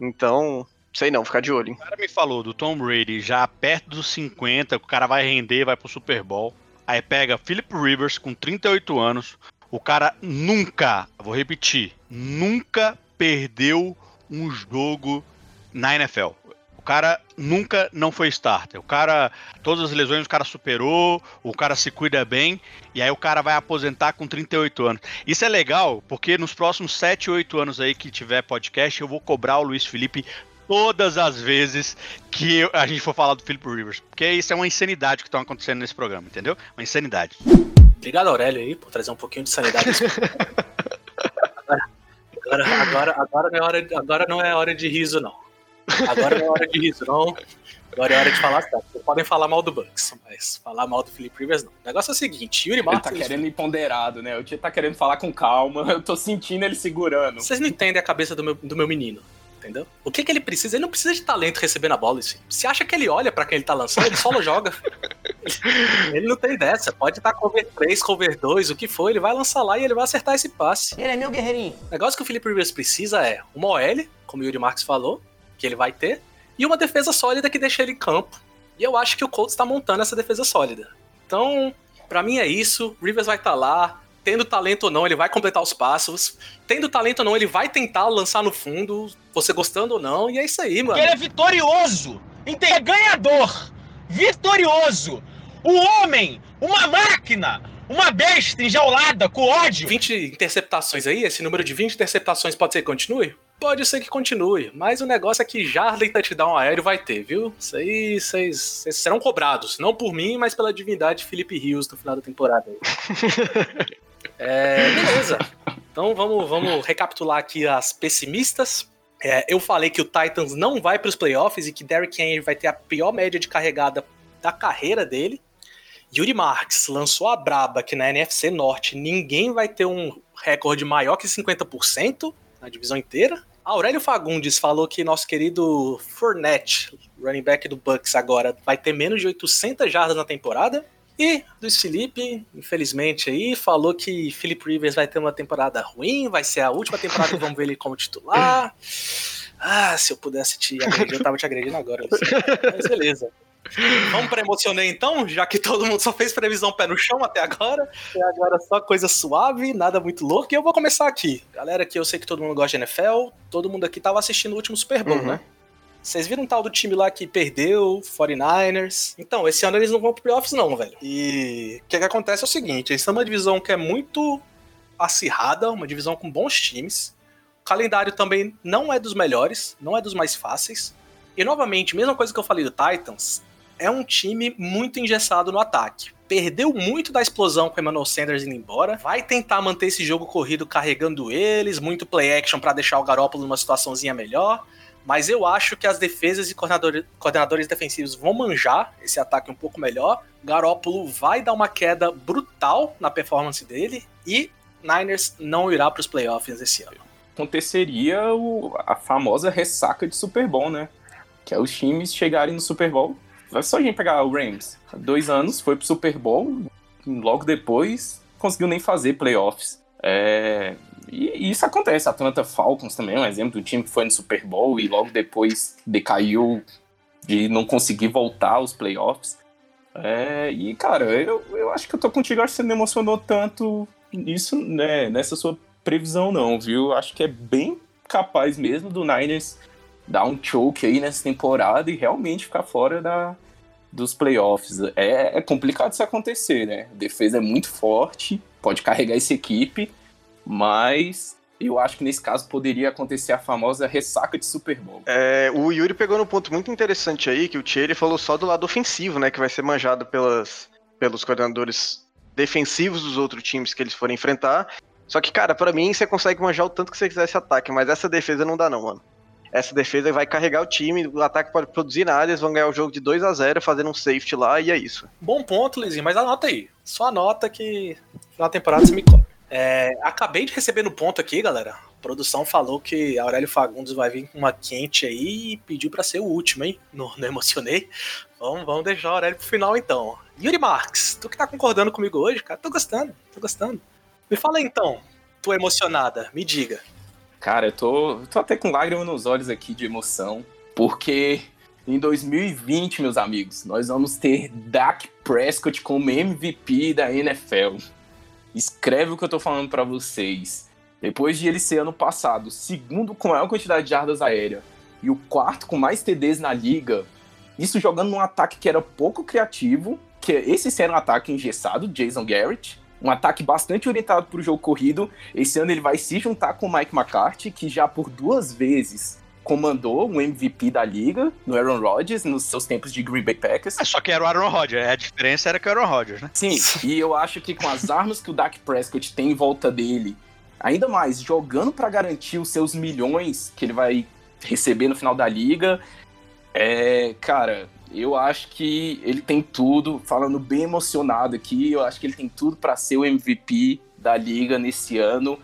Então, sei não, ficar de olho. Hein? O cara me falou do Tom Brady já perto dos 50, o cara vai render, vai pro Super Bowl. Aí pega Philip Rivers com 38 anos. O cara nunca, vou repetir, nunca perdeu um jogo na NFL. O cara nunca não foi starter. O cara, todas as lesões o cara superou, o cara se cuida bem, e aí o cara vai aposentar com 38 anos. Isso é legal, porque nos próximos 7, 8 anos aí que tiver podcast, eu vou cobrar o Luiz Felipe todas as vezes que a gente for falar do Philip Rivers. Porque isso é uma insanidade que está acontecendo nesse programa, entendeu? Uma insanidade. Obrigado, Aurélio, aí, por trazer um pouquinho de sanidade. agora, agora, agora, agora, não é hora, agora não é hora de riso, não. Agora não é hora de riso, não. Agora é hora de falar certo. Vocês podem falar mal do Bucks, mas falar mal do Philip Rivers não. O negócio é o seguinte, Yuri Ele Marques... tá querendo ir ponderado, né? O Tia tá querendo falar com calma. Eu tô sentindo ele segurando. Vocês não entendem a cabeça do meu, do meu menino, entendeu? O que que ele precisa? Ele não precisa de talento recebendo a bola, assim. Se acha que ele olha pra quem ele tá lançando, ele só joga. ele não tem dessa. Pode estar cover 3, cover 2, o que for, ele vai lançar lá e ele vai acertar esse passe. Ele é meu guerreirinho. O negócio que o Philip Rivers precisa é uma OL, como o Yuri Marques falou, que ele vai ter, e uma defesa sólida que deixa ele em campo. E eu acho que o Colts tá montando essa defesa sólida. Então, pra mim é isso. Rivers vai estar lá. Tendo talento ou não, ele vai completar os passos. Tendo talento ou não, ele vai tentar lançar no fundo, você gostando ou não. E é isso aí, mano. Ele é vitorioso, é ganhador, vitorioso. O homem, uma máquina, uma besta enjaulada com ódio. 20 interceptações aí, esse número de 20 interceptações pode ser que continue? Pode ser que continue, mas o negócio é que Jardim e touchdown aéreo vai ter, viu? Isso aí vocês vocês serão cobrados, não por mim, mas pela divindade Felipe Rios no final da temporada. é, beleza. Então vamos, vamos recapitular aqui as pessimistas. É, eu falei que o Titans não vai para os playoffs e que Derrick Henry vai ter a pior média de carregada da carreira dele. Yuri Marks lançou a braba que na NFC Norte ninguém vai ter um recorde maior que 50% na divisão inteira. Aurélio Fagundes falou que nosso querido Fournette, running back do Bucks agora, vai ter menos de 800 jardas na temporada. E Luiz Felipe, infelizmente aí, falou que Philip Rivers vai ter uma temporada ruim, vai ser a última temporada que vamos ver ele como titular. Ah, se eu pudesse te agredir, eu tava te agredindo agora. Mas beleza. Vamos pra emocionar então, já que todo mundo só fez previsão pé no chão até agora. E agora só coisa suave, nada muito louco. E eu vou começar aqui. Galera, que eu sei que todo mundo gosta de NFL, todo mundo aqui tava assistindo o último Super Bowl, Uhum. né? Vocês viram um tal do time lá que perdeu, 49ers. Então, esse ano eles não vão pro playoffs, não, velho. E o que, que acontece é o seguinte: eles estão numa divisão que é muito acirrada, uma divisão com bons times. O calendário também não é dos melhores, não é dos mais fáceis. E novamente, mesma coisa que eu falei do Titans, é um time muito engessado no ataque. Perdeu muito da explosão com o Emmanuel Sanders indo embora. Vai tentar manter esse jogo corrido carregando eles, muito play action pra deixar o Garoppolo numa situaçãozinha melhor. Mas eu acho que as defesas e coordenador- coordenadores defensivos vão manjar esse ataque um pouco melhor. Garoppolo vai dar uma queda brutal na performance dele e Niners não irá para os playoffs esse ano. Aconteceria o- a famosa ressaca de Super Bowl, né? Que é os times chegarem no Super Bowl. Vai só a gente pegar o Rams. Dois anos foi pro Super Bowl, logo depois conseguiu nem fazer playoffs. É, E, isso acontece. A Atlanta Falcons também é um exemplo do time que foi no Super Bowl e logo depois decaiu de não conseguir voltar aos playoffs. É, e, cara, eu, eu acho que eu tô contigo. Acho que você não emocionou tanto nisso, né, nessa sua previsão, não, viu? Acho que é bem capaz mesmo do Niners dar um choke aí nessa temporada e realmente ficar fora da, dos playoffs. É, é complicado isso acontecer, né? A defesa é muito forte, pode carregar essa equipe, mas eu acho que nesse caso poderia acontecer a famosa ressaca de Super Bowl. É, o Yuri pegou num ponto muito interessante aí, que o Thierry falou só do lado ofensivo, né? Que vai ser manjado pelas, pelos coordenadores defensivos dos outros times que eles forem enfrentar. Só que, cara, pra mim você consegue manjar o tanto que você quiser esse ataque, mas essa defesa não dá não, mano. Essa defesa vai carregar o time, o ataque pode produzir nada, eles vão ganhar o jogo de 2 a 0 fazendo um safety lá e é isso. Bom ponto, Lizinho, mas anota aí. Só anota que da temporada você me cobra. É, acabei de receber no ponto aqui, galera. A produção falou que Aurélio Fagundes vai vir com uma quente aí e pediu pra ser o último, hein? Não, não emocionei. Vamos, vamos deixar o Aurélio pro final então. Yuri Marx, tu que tá concordando comigo hoje, cara, tô gostando, tô gostando. Me fala então, tu emocionada, me diga. Cara, eu tô, tô até com lágrimas nos olhos aqui de emoção, porque em 2020, meus amigos, nós vamos ter Dak Prescott como MVP da NFL. Escreve o que eu tô falando pra vocês. Depois de ele ser ano passado segundo com maior quantidade de jardas aéreas e o quarto com mais TDs na liga, isso jogando num ataque que era pouco criativo, que esse era um ataque engessado, Jason Garrett, um ataque bastante orientado para o jogo corrido. Esse ano ele vai se juntar com o Mike McCarthy, que já por duas vezes comandou um MVP da liga no Aaron Rodgers nos seus tempos de Green Bay Packers. É só que era o Aaron Rodgers, a diferença era que era o Aaron Rodgers, né? Sim, e eu acho que com as armas que o Dak Prescott tem em volta dele, ainda mais jogando para garantir os seus milhões que ele vai receber no final da liga, é, cara, eu acho que ele tem tudo, falando bem emocionado aqui, eu acho que ele tem tudo para ser o MVP da liga nesse ano.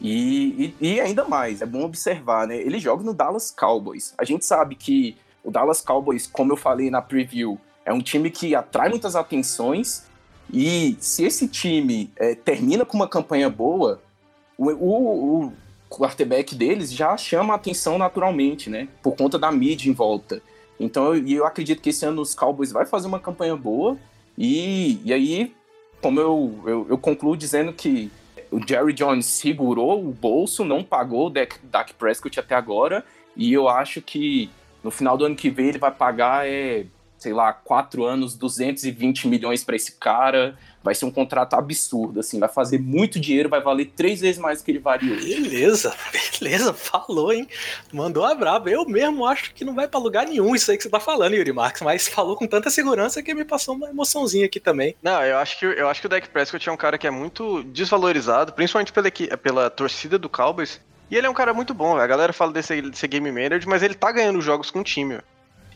E, e, e, ainda mais, é bom observar, né? Ele joga no Dallas Cowboys. A gente sabe que o Dallas Cowboys, como eu falei na preview, é um time que atrai muitas atenções. E se esse time é, termina com uma campanha boa, o, o, o quarterback deles já chama a atenção naturalmente, né? Por conta da mídia em volta. Então eu, eu acredito que esse ano os Cowboys vai fazer uma campanha boa. E, e aí, como eu, eu, eu concluo dizendo que o Jerry Jones segurou o bolso, não pagou o Dak, Prescott até agora, e eu acho que no final do ano que vem ele vai pagar, é, sei lá, quatro anos, 220 milhões para esse cara. Vai ser um contrato absurdo, assim, vai fazer muito dinheiro, vai valer três vezes mais do que ele vale hoje. Beleza, beleza, falou, hein? Mandou a braba. Eu mesmo acho que não vai para lugar nenhum isso aí que você tá falando, Yuri Marques, mas falou com tanta segurança que me passou uma emoçãozinha aqui também. Não, eu acho que, eu acho que o Dak Prescott é um cara que é muito desvalorizado, principalmente pela, pela torcida do Cowboys. E ele é um cara muito bom, a galera fala desse, desse game manager, mas ele tá ganhando jogos com o time.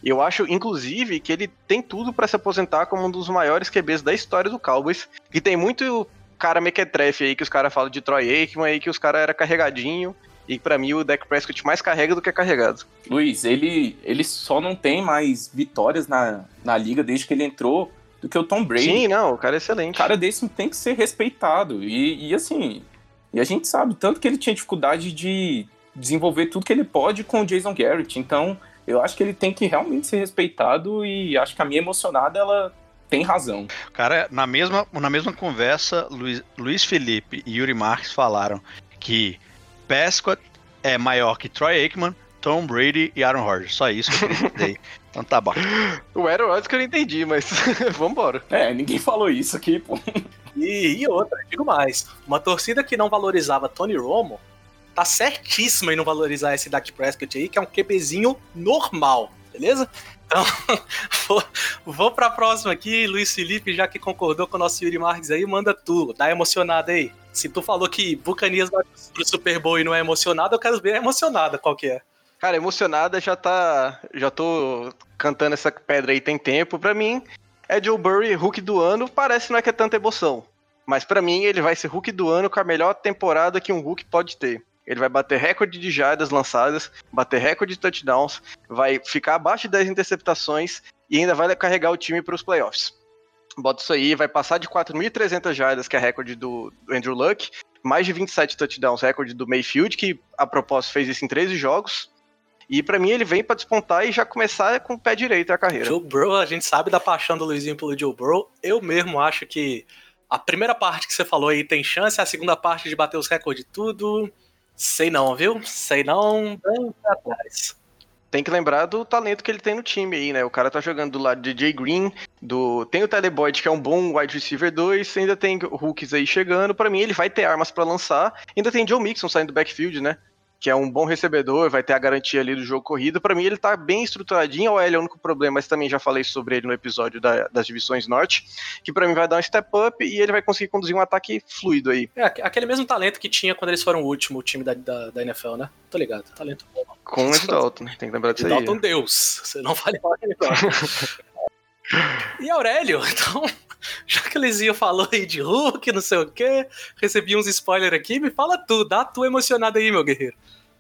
Eu acho, inclusive, que ele tem tudo para se aposentar como um dos maiores QBs da história do Cowboys. E tem muito cara mequetrefe aí que os caras falam de Troy Aikman aí que os caras era carregadinho. E para mim o Dak Prescott mais carrega do que é carregado. Luiz, ele, ele só não tem mais vitórias na, na liga desde que ele entrou do que o Tom Brady. Sim, não, o cara é excelente. O cara desse tem que ser respeitado. E, e assim, e a gente sabe tanto que ele tinha dificuldade de desenvolver tudo que ele pode com o Jason Garrett. Então, eu acho que ele tem que realmente ser respeitado e acho que a minha emocionada, ela tem razão. Cara, na mesma, na mesma conversa, Luiz, Luiz Felipe e Yuri Marques falaram que Prescott é maior que Troy Aikman, Tom Brady e Aaron Rodgers. Só isso que eu queria Então tá bom. O Aaron Rodgers que eu não entendi, mas vambora. É, ninguém falou isso aqui, pô. E, e outra, digo mais. Uma torcida que não valorizava Tony Romo tá certíssima em não valorizar esse Dak Prescott aí, que é um QBzinho normal, beleza? Então, vou, vou pra próxima aqui, Luiz Felipe, já que concordou com o nosso Yuri Marques aí, manda tu, tá emocionado aí. Se tu falou que Bucanias vai pro Super Bowl e não é emocionado, eu quero ver emocionada qual que é. Cara, emocionada já tá. Já tô cantando essa pedra aí tem tempo. Pra mim, é Joe Burry, Hulk do ano, parece não é que é tanta emoção. Mas para mim, ele vai ser Hulk do ano com a melhor temporada que um Hulk pode ter. Ele vai bater recorde de jardas lançadas, bater recorde de touchdowns, vai ficar abaixo de 10 interceptações e ainda vai carregar o time para os playoffs. Bota isso aí, vai passar de 4.300 jardas, que é recorde do, Andrew Luck, mais de 27 touchdowns, recorde do Mayfield, que a propósito fez isso em 13 jogos. E para mim ele vem para despontar e já começar com o pé direito a carreira. Joe Burrow, a gente sabe da paixão do Luizinho pelo Joe Burrow. Eu mesmo acho que a primeira parte que você falou aí tem chance, a segunda parte de bater os recordes de tudo, Sei não, viu? Sei não, bem pra trás. Tem que lembrar do talento que ele tem no time aí, né? O cara tá jogando do lado de Jay Green, do tem o Teleboyd, que é um bom wide receiver 2, ainda tem Hulks aí chegando. Para mim, ele vai ter armas para lançar. Ainda tem Joe Mixon saindo do backfield, né? Que é um bom recebedor, vai ter a garantia ali do jogo corrido. Para mim, ele tá bem estruturadinho. O L é o único problema, mas também já falei sobre ele no episódio da, das divisões norte, que para mim vai dar um step up e ele vai conseguir conduzir um ataque fluido aí. É, aquele mesmo talento que tinha quando eles foram o último time da, da, da NFL, né? Tô ligado, talento bom. Com o Ed Dalton, né? tem que lembrar disso aí. Dalton Deus, você não fale mal E Aurélio, então, já que o Lizinho falou aí de Hulk, não sei o quê, recebi uns spoilers aqui, me fala tu, dá tu emocionado aí, meu guerreiro.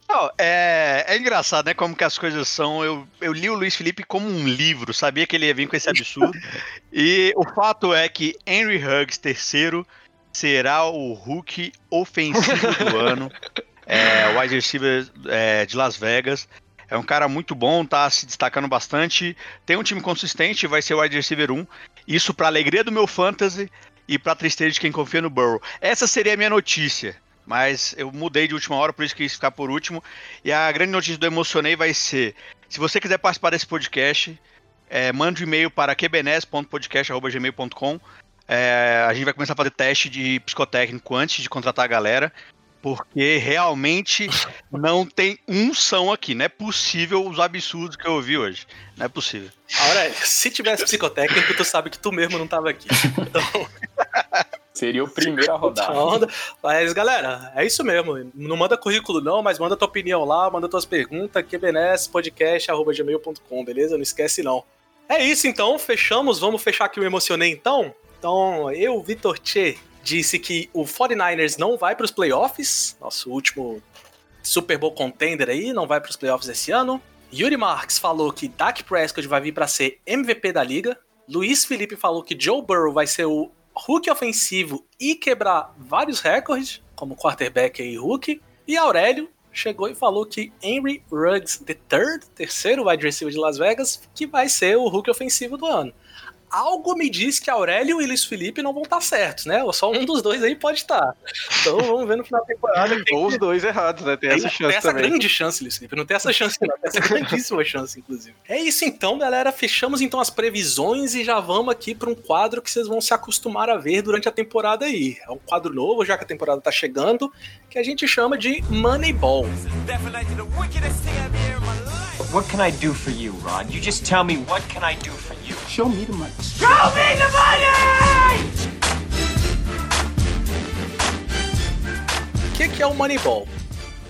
Não, é, é engraçado, né? Como que as coisas são. Eu, eu li o Luiz Felipe como um livro, sabia que ele ia vir com esse absurdo. e o fato é que Henry Huggs, terceiro, será o Hulk ofensivo do ano. É, o wide receiver é, de Las Vegas. É um cara muito bom, tá se destacando bastante. Tem um time consistente, vai ser o wide receiver 1. Isso para alegria do meu fantasy e para tristeza de quem confia no Burrow. Essa seria a minha notícia. Mas eu mudei de última hora, por isso que quis ficar por último. E a grande notícia do Emocionei vai ser: se você quiser participar desse podcast, é, mande um e-mail para qbns.podcast.gmail.com. É, a gente vai começar a fazer teste de psicotécnico antes de contratar a galera. Porque realmente não tem um som aqui. Não é possível os absurdos que eu ouvi hoje. Não é possível. Aurélio, se tivesse psicotécnico, tu sabe que tu mesmo não tava aqui. Então, Seria o primeiro a rodar. Onda. Mas, galera, é isso mesmo. Não manda currículo, não, mas manda tua opinião lá, manda tuas perguntas, qbnespodcast.gmail.com, beleza? Não esquece, não. É isso, então. Fechamos. Vamos fechar aqui o Emocionei, então? Então, eu, Vitor Tchê, disse que o 49ers não vai para os playoffs, nosso último Super Bowl contender aí, não vai para os playoffs esse ano. Yuri Marks falou que Dak Prescott vai vir para ser MVP da liga. Luiz Felipe falou que Joe Burrow vai ser o Hulk ofensivo e quebrar vários recordes, como quarterback e Hulk. E Aurélio chegou e falou que Henry Ruggs III, terceiro wide receiver de Las Vegas, que vai ser o Hulk ofensivo do ano. Algo me diz que Aurélio e Luiz Felipe não vão estar certos, né? Ou só um dos dois aí pode estar. Então vamos ver no final da temporada. Ou os dois errados, né? Tem, Tem, essa chance tem essa também. grande chance, Luiz Felipe. Não tem essa chance, não. Tem essa grandíssima chance, inclusive. É isso então, galera. Fechamos então as previsões e já vamos aqui para um quadro que vocês vão se acostumar a ver durante a temporada aí. É um quadro novo, já que a temporada tá chegando, que a gente chama de Moneyball. What can I do for you, Rod? You just tell me what can I do for you. Show me the money. Show me the money! O que, que é o Moneyball?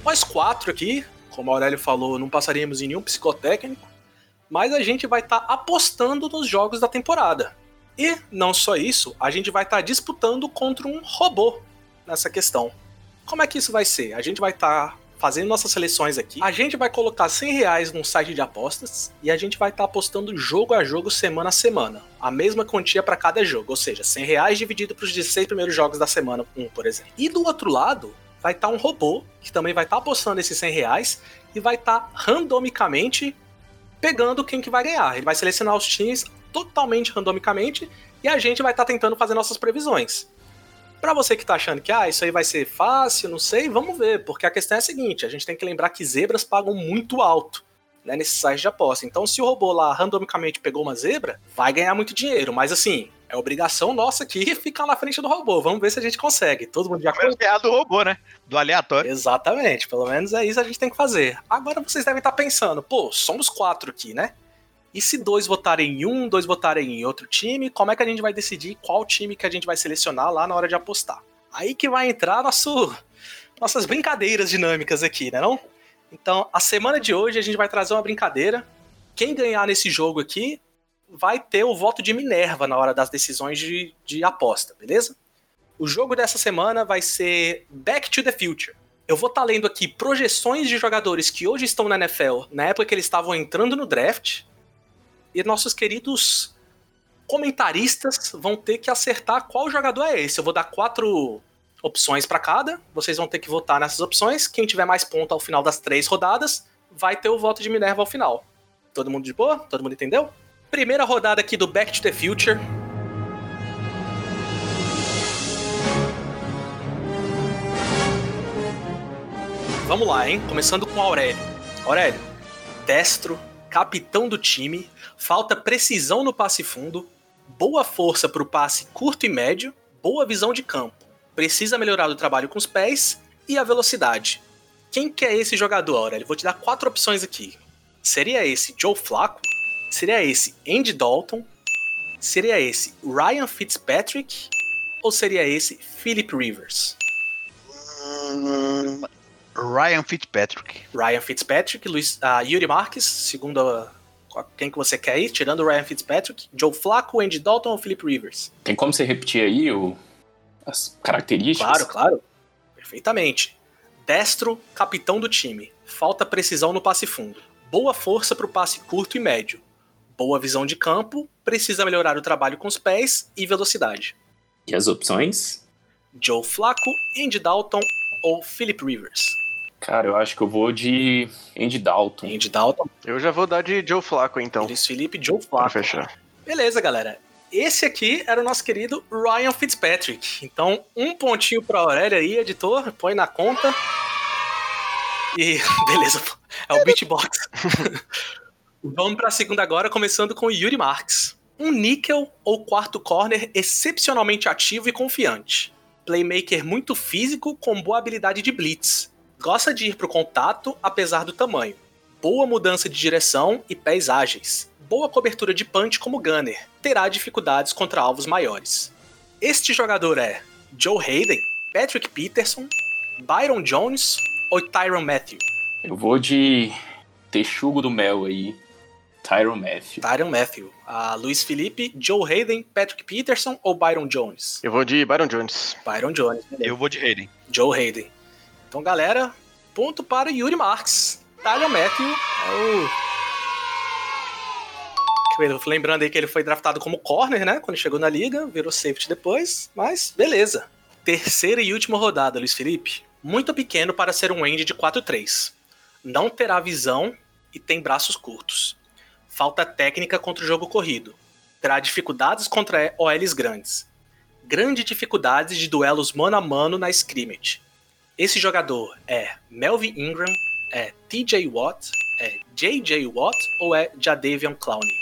Nós quatro aqui, como a Aurélio falou, não passaríamos em nenhum psicotécnico, mas a gente vai estar apostando nos jogos da temporada. E não só isso, a gente vai estar disputando contra um robô nessa questão. Como é que isso vai ser? A gente vai estar fazendo nossas seleções aqui. A gente vai colocar 100 reais num site de apostas e a gente vai estar apostando jogo a jogo, semana a semana. A mesma quantia para cada jogo, ou seja, 100 reais dividido para os 16 primeiros jogos da semana, um, por exemplo. E do outro lado, vai estar um robô que também vai estar apostando esses 100 reais e vai estar randomicamente pegando quem que vai ganhar. Ele vai selecionar os times totalmente randomicamente e a gente vai estar tentando fazer nossas previsões. Pra você que tá achando que ah, isso aí vai ser fácil, não sei, vamos ver, porque a questão é a seguinte, a gente tem que lembrar que zebras pagam muito alto, né, nesse site de aposta. Então, se o robô lá randomicamente pegou uma zebra, vai ganhar muito dinheiro, mas assim, é obrigação nossa aqui ficar na frente do robô. Vamos ver se a gente consegue. Todo mundo de acordo? ganhar do robô, né? Do aleatório. Exatamente, pelo menos é isso que a gente tem que fazer. Agora vocês devem estar pensando, pô, somos quatro aqui, né? E se dois votarem em um, dois votarem em outro time, como é que a gente vai decidir qual time que a gente vai selecionar lá na hora de apostar? Aí que vai entrar nosso, nossas brincadeiras dinâmicas aqui, né não? Então, a semana de hoje a gente vai trazer uma brincadeira. Quem ganhar nesse jogo aqui vai ter o voto de Minerva na hora das decisões de, de aposta, beleza? O jogo dessa semana vai ser Back to the Future. Eu vou estar lendo aqui projeções de jogadores que hoje estão na NFL, na época que eles estavam entrando no draft, e nossos queridos comentaristas vão ter que acertar qual jogador é esse. Eu vou dar quatro opções para cada, vocês vão ter que votar nessas opções. Quem tiver mais ponto ao final das três rodadas vai ter o voto de Minerva ao final. Todo mundo de boa? Todo mundo entendeu? Primeira rodada aqui do Back to the Future. Vamos lá, hein? Começando com Aurélio. Aurélio, destro, capitão do time, falta precisão no passe fundo, boa força para o passe curto e médio, boa visão de campo. Precisa melhorar o trabalho com os pés e a velocidade. Quem que é esse jogador, Aurélio? Vou te dar quatro opções aqui. Seria esse Joe Flacco? Seria esse Andy Dalton? Seria esse Ryan Fitzpatrick? Ou seria esse Philip Rivers? Ryan Fitzpatrick. Ryan Fitzpatrick, Luiz, ah, Yuri Marques, segundo a- quem que você quer ir, tirando o Ryan Fitzpatrick, Joe Flacco, Andy Dalton ou Philip Rivers? Tem como você repetir aí o, as características? Claro, claro. Perfeitamente. Destro, capitão do time. Falta precisão no passe fundo. Boa força para o passe curto e médio. Boa visão de campo. Precisa melhorar o trabalho com os pés e velocidade. E as opções? Joe Flacco, Andy Dalton ou Philip Rivers? Cara, eu acho que eu vou de Andy Dalton. Andy Dalton. Eu já vou dar de Joe Flacco, então. Luiz Felipe, Joe Pra Flacco. fechar. Beleza, galera. Esse aqui era o nosso querido Ryan Fitzpatrick. Então, um pontinho pra Aurélia aí, editor. Põe na conta. E beleza, é o beatbox. Vamos pra segunda agora, começando com o Yuri Marks. Um níquel ou quarto corner excepcionalmente ativo e confiante. Playmaker muito físico com boa habilidade de blitz. Gosta de ir pro contato apesar do tamanho. Boa mudança de direção e pés ágeis. Boa cobertura de punch como gunner. Terá dificuldades contra alvos maiores. Este jogador é Joe Hayden, Patrick Peterson, Byron Jones ou Tyron Matthew? Eu vou de texugo do mel aí. Tyron Matthew. Tyron Matthew. A Luiz Felipe, Joe Hayden, Patrick Peterson ou Byron Jones? Eu vou de Byron Jones. Byron Jones. beleza. Eu vou de Hayden. Joe Hayden. Então, galera, ponto para Yuri Marks. Tyron Matthew é o. Lembrando aí que ele foi draftado como corner, né? Quando chegou na liga, virou safety depois, mas beleza. Terceira e última rodada, Luiz Felipe. Muito pequeno para ser um end de 4-3. Não terá visão e tem braços curtos. Falta técnica contra o jogo corrido. Terá dificuldades contra OLs grandes. Grande dificuldades de duelos mano a mano na scrimmage. Esse jogador é Melvin Ingram, é TJ Watt, é JJ Watt ou é Jadavion Clowney?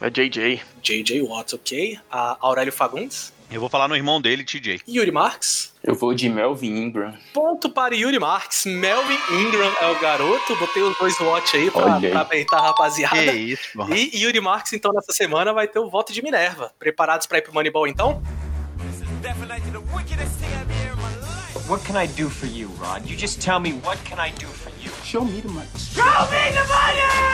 É JJ. JJ Watt, ok. A Aurélio Fagundes. Eu vou falar no irmão dele, TJ. Yuri Marks. Eu vou de Melvin Ingram. Ponto para Yuri Marks. Melvin Ingram é o garoto. Botei os dois watch aí pra, Olha aí. pra a rapaziada. Que isso, mano. E Yuri Marks, então, nessa semana vai ter o voto de Minerva. Preparados pra ir pro Moneyball, então? What can I do for you, Rod? You just tell me what can I do for you. Show me the money. Show me the money!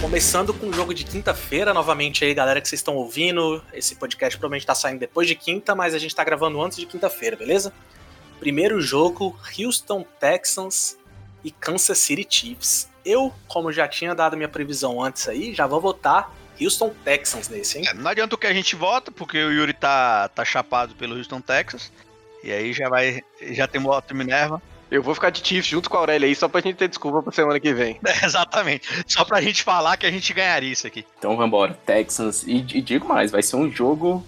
Começando com o jogo de quinta-feira, novamente aí, galera que vocês estão ouvindo. Esse podcast provavelmente tá saindo depois de quinta, mas a gente tá gravando antes de quinta-feira, beleza? Primeiro jogo, Houston Texans e Kansas City Chiefs. Eu, como já tinha dado minha previsão antes aí, já vou votar Houston Texans nesse, hein? É, não adianta o que a gente vota, porque o Yuri tá, tá chapado pelo Houston, Texas. E aí já vai. Já tem voto Minerva. Eu vou ficar de Chiefs junto com a Aurélia aí, só pra gente ter desculpa pra semana que vem. É, exatamente. Só pra gente falar que a gente ganharia isso aqui. Então vambora, Texans. E, e digo mais, vai ser um jogo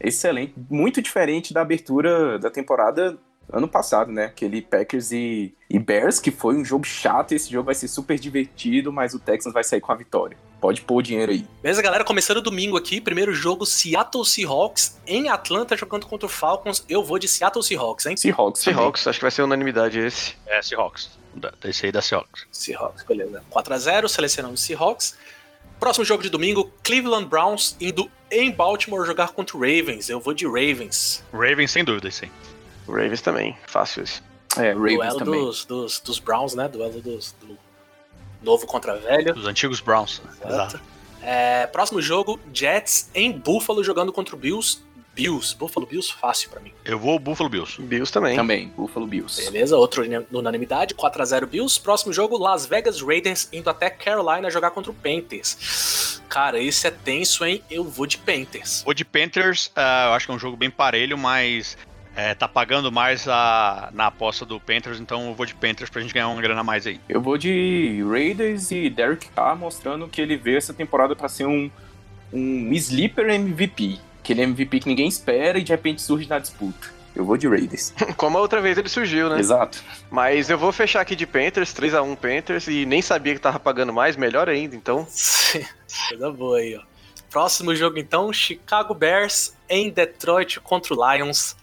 excelente, muito diferente da abertura da temporada ano passado, né? Aquele Packers e, e Bears, que foi um jogo chato. Esse jogo vai ser super divertido, mas o Texans vai sair com a vitória. Pode pôr o dinheiro aí. Beleza, galera? Começando domingo aqui, primeiro jogo Seattle Seahawks em Atlanta jogando contra o Falcons. Eu vou de Seattle Seahawks, hein? Seahawks. também. Seahawks, acho que vai ser unanimidade esse. É, Seahawks. Desse aí da Seahawks. Seahawks, beleza. 4x0, selecionamos Seahawks. Próximo jogo de domingo, Cleveland Browns indo em Baltimore jogar contra o Ravens. Eu vou de Ravens. Ravens, sem dúvida, isso aí. Ravens também, fácil esse. É, Ravens Duelo também. dos, dos, dos Browns, né? Duelo dos, do novo contra velho. Dos antigos Browns. Exato. É, próximo jogo, Jets em Buffalo jogando contra o Bills. Bills, Buffalo Bills, fácil pra mim. Eu vou Buffalo Bills. Bills também. Também, Buffalo Bills. Beleza, outro unanimidade, 4x0 Bills. Próximo jogo, Las Vegas Raiders indo até Carolina jogar contra o Panthers. Cara, esse é tenso, hein? Eu vou de Panthers. O de Panthers, ah, eu acho que é um jogo bem parelho, mas é, tá pagando mais a, na aposta do Panthers, então eu vou de Panthers pra gente ganhar uma grana a mais aí. Eu vou de Raiders e Derek Carr mostrando que ele veio essa temporada pra ser um, um sleeper MVP. Aquele MVP que ninguém espera e de repente surge na disputa. Eu vou de Raiders. Como a outra vez ele surgiu, né? Exato. Mas eu vou fechar aqui de Panthers, 3x1 Panthers, e nem sabia que tava pagando mais, melhor ainda, então. Coisa boa aí, ó. Próximo jogo, então, Chicago Bears em Detroit contra o Lions.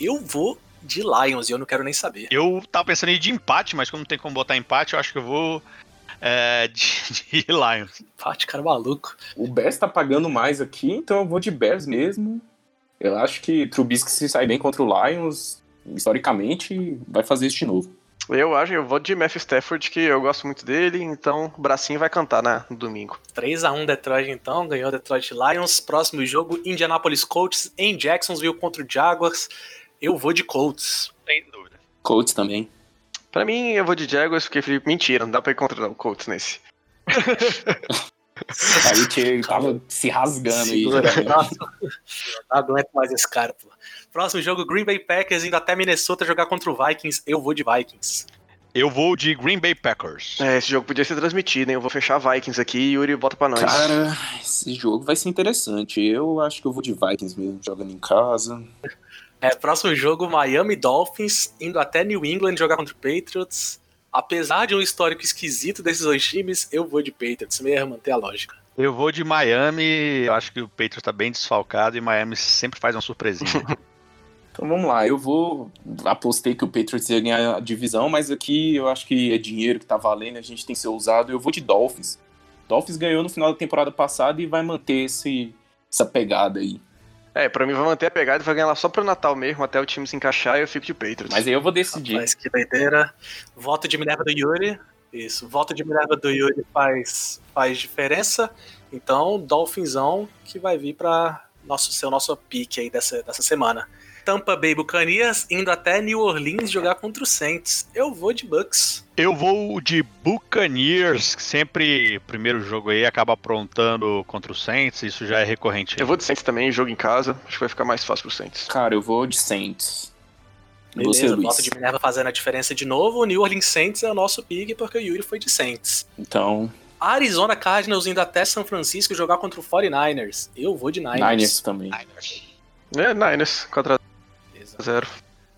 Eu vou de Lions e eu não quero nem saber. Eu tava pensando em ir de empate, mas como não tem como botar empate, eu acho que eu vou é, de, de Lions. Empate, cara maluco. O Bears tá pagando mais aqui, então eu vou de Bears mesmo. Eu acho que Trubisky se sai bem contra o Lions, historicamente, vai fazer isso de novo. Eu acho, eu vou de Matthew Stafford, que eu gosto muito dele, então o bracinho vai cantar né, no domingo. 3x1 Detroit, então, ganhou Detroit Lions. Próximo jogo, Indianapolis Colts em Jacksonville contra o Jaguars. Eu vou de Colts. Sem dúvida. Colts também. Pra mim, eu vou de Jaguars, porque Felipe, mentira, não dá pra ir contra o Colts nesse. Aí que tava se rasgando aí. Não aguento mais esse cara, pô. Próximo jogo, Green Bay Packers indo até Minnesota jogar contra o Vikings. Eu vou de Vikings. Eu vou de Green Bay Packers. É, esse jogo podia ser transmitido, hein? Eu vou fechar Vikings aqui e Yuri bota pra nós. Cara, esse jogo vai ser interessante. Eu acho que eu vou de Vikings mesmo, jogando em casa. É, próximo jogo, Miami Dolphins indo até New England jogar contra o Patriots. Apesar de um histórico esquisito desses dois times, eu vou de Patriots mesmo, manter a lógica. Eu vou de Miami, eu acho que o Patriots tá bem desfalcado e Miami sempre faz uma surpresinha. Então vamos lá, eu vou. Apostei que o Patriots ia ganhar a divisão, mas aqui eu acho que é dinheiro que tá valendo, a gente tem que ser usado. Eu vou de Dolphins. Dolphins ganhou no final da temporada passada e vai manter esse, essa pegada aí. É, pra mim vai manter a pegada e vai ganhar lá só pro Natal mesmo, até o time se encaixar e eu fico de Patriots. Mas aí eu vou decidir. Mas que doideira. Voto de Minerva do Yuri. Isso, voto de Minerva do Yuri faz, faz diferença. Então, Dolphinzão que vai vir pra nosso, ser o nosso pique aí dessa, dessa semana. Tampa Bay Buccaneers indo até New Orleans jogar contra o Saints. Eu vou de Bucks. Eu vou de Buccaneers, que sempre primeiro jogo aí acaba aprontando contra o Saints, isso já é recorrente. Eu vou de Saints também, jogo em casa, acho que vai ficar mais fácil pro Saints. Cara, eu vou de Saints. Beleza, Você, voto de Minerva fazendo a diferença de novo. O New Orleans Saints é o nosso pique porque o Yuri foi de Saints. Então, Arizona Cardinals indo até São Francisco jogar contra o 49ers. Eu vou de Niners. Niners também. É, Niners, 4 0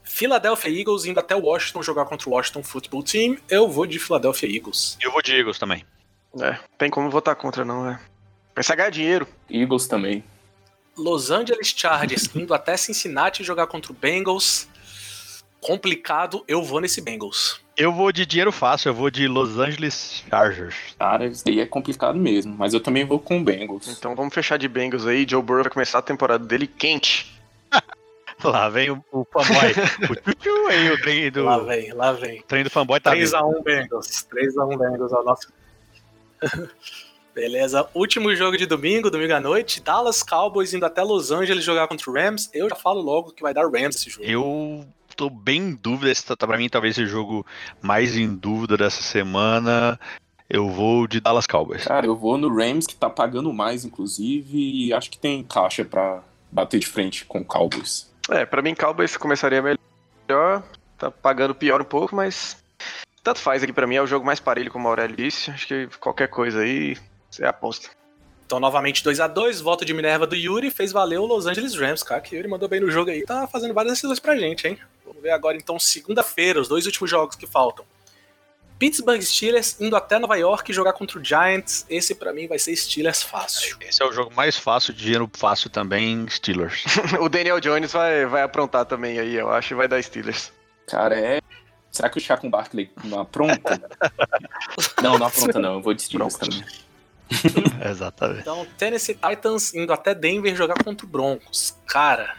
Philadelphia Eagles indo até Washington jogar contra o Washington Football Team. Eu vou de Philadelphia Eagles. Eu vou de Eagles também. É, tem como votar contra não, é. Pensa ganhar dinheiro. Eagles também. Los Angeles Chargers indo até Cincinnati jogar contra o Bengals. Complicado, eu vou nesse Bengals. Eu vou de dinheiro fácil, eu vou de Los Angeles Chargers. Cara, isso daí é complicado mesmo, mas eu também vou com o Bengals. Então vamos fechar de Bengals aí. Joe Burrow vai começar a temporada dele quente. Lá vem o, o fanboy. o tchu aí, o trem do. Lá vem, lá vem. O trem do fanboy tá 3x1 Bengals. 3x1 Bengals é o nosso. Beleza. Último jogo de domingo, domingo à noite. Dallas Cowboys indo até Los Angeles jogar contra o Rams. Eu já falo logo que vai dar Rams esse jogo. Eu tô bem em dúvida. Esse tá pra mim, talvez, esse jogo mais em dúvida dessa semana. Eu vou de Dallas Cowboys. Cara, eu vou no Rams, que tá pagando mais, inclusive, e acho que tem caixa pra bater de frente com o Cowboys. É, pra mim Cowboys começaria melhor, tá pagando pior um pouco, mas tanto faz aqui pra mim, é o jogo mais parelho, como o Aurélio. Acho que qualquer coisa aí, você aposta. Então, novamente 2 a 2 voto de Minerva do Yuri, fez valer o Los Angeles Rams, cara, que o Yuri mandou bem no jogo aí, tá fazendo várias decisões pra gente, hein? Vamos ver agora, então, segunda-feira, os dois últimos jogos que faltam. Pittsburgh Steelers indo até Nova York jogar contra o Giants. Esse para mim vai ser Steelers fácil. Esse é o jogo mais fácil, dinheiro fácil também, Steelers. o Daniel Jones vai, vai aprontar também aí, eu acho, e vai dar Steelers. Cara, é. Será que o Chacon Barkley não apronta? não, não apronta não, eu vou de Steelers também. Exatamente. Então, Tennessee Titans indo até Denver jogar contra o Broncos. Cara,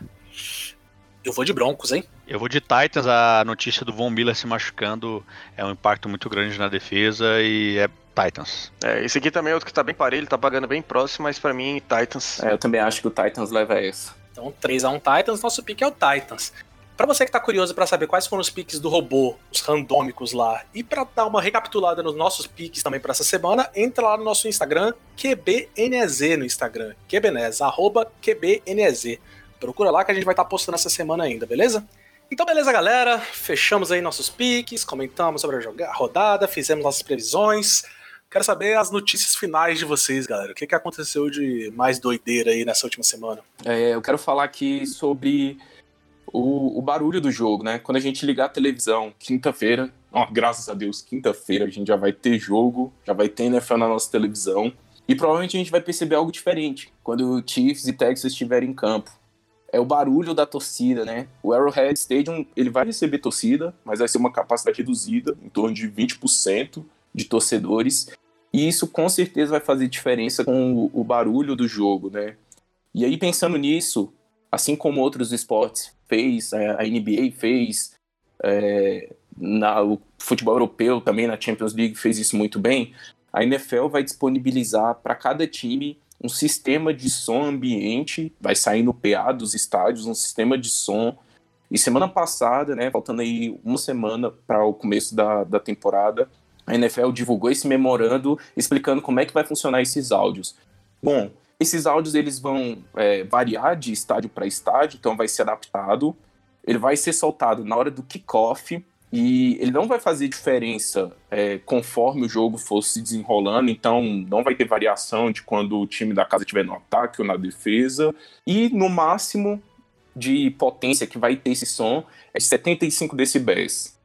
eu vou de Broncos, hein? Eu vou de Titans. A notícia do Von Miller se machucando é um impacto muito grande na defesa e é Titans. É, esse aqui também é outro que tá bem parelho, tá pagando bem próximo, mas para mim, Titans. É, eu também acho que o Titans leva essa. Então, 3x1 Titans, nosso pique é o Titans. Para você que tá curioso para saber quais foram os piques do robô, os randômicos lá, e para dar uma recapitulada nos nossos piques também para essa semana, entra lá no nosso Instagram, QBNEZ no Instagram, QBNEZ, arroba QBNEZ. Procura lá que a gente vai estar tá postando essa semana ainda, beleza? Então, beleza, galera. Fechamos aí nossos piques, comentamos sobre a rodada, fizemos nossas previsões. Quero saber as notícias finais de vocês, galera. O que, que aconteceu de mais doideira aí nessa última semana? É, eu quero falar aqui sobre o, o, barulho do jogo, né? Quando a gente ligar a televisão, quinta-feira, oh, graças a Deus, quinta-feira a gente já vai ter jogo, já vai ter NFL na nossa televisão. E provavelmente a gente vai perceber algo diferente quando o Chiefs e Texas estiverem em campo. É o barulho da torcida, né? O Arrowhead Stadium, ele vai receber torcida, mas vai ser uma capacidade reduzida, em torno de 20% de torcedores. E isso com certeza vai fazer diferença com o, o barulho do jogo, né? E aí pensando nisso, assim como outros esportes fez, é, a NBA fez, é, na, o futebol europeu também na Champions League fez isso muito bem, a NFL vai disponibilizar para cada time um sistema de som ambiente, vai sair no PA dos estádios, um sistema de som. E semana passada, né, faltando aí uma semana para o começo da, da temporada, a NFL divulgou esse memorando explicando como é que vai funcionar esses áudios. Bom, esses áudios eles vão é, variar de estádio para estádio, então vai ser adaptado. Ele vai ser soltado na hora do kickoff e ele não vai fazer diferença é, conforme o jogo for se desenrolando, então não vai ter variação de quando o time da casa estiver no ataque ou na defesa. E no máximo de potência que vai ter esse som é 75 decibéis.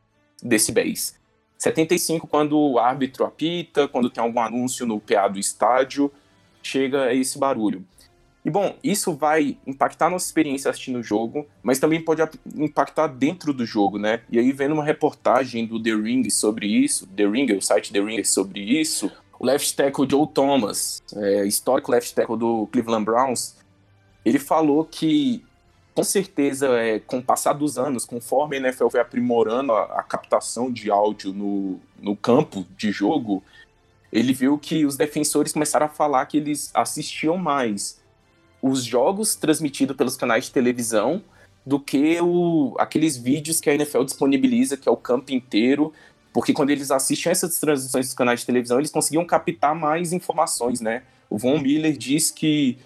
decibéis. 75 quando o árbitro apita, quando tem algum anúncio no PA do estádio chega a esse barulho. E bom, isso vai impactar nossa experiência assistindo o jogo, mas também pode impactar dentro do jogo, né? E aí, vendo uma reportagem do The Ring sobre isso, The Ring, o site The Ring sobre isso, o left tackle Joe Thomas, é, histórico left tackle do Cleveland Browns, ele falou que, com certeza, é, com o passar dos anos, conforme a NFL foi aprimorando a, a captação de áudio no, no campo de jogo, ele viu que os defensores começaram a falar que eles assistiam mais os jogos transmitidos pelos canais de televisão do que o, aqueles vídeos que a NFL disponibiliza, que é o campo inteiro, porque quando eles assistem essas transmissões dos canais de televisão, eles conseguiam captar mais informações, né? O Von Miller diz que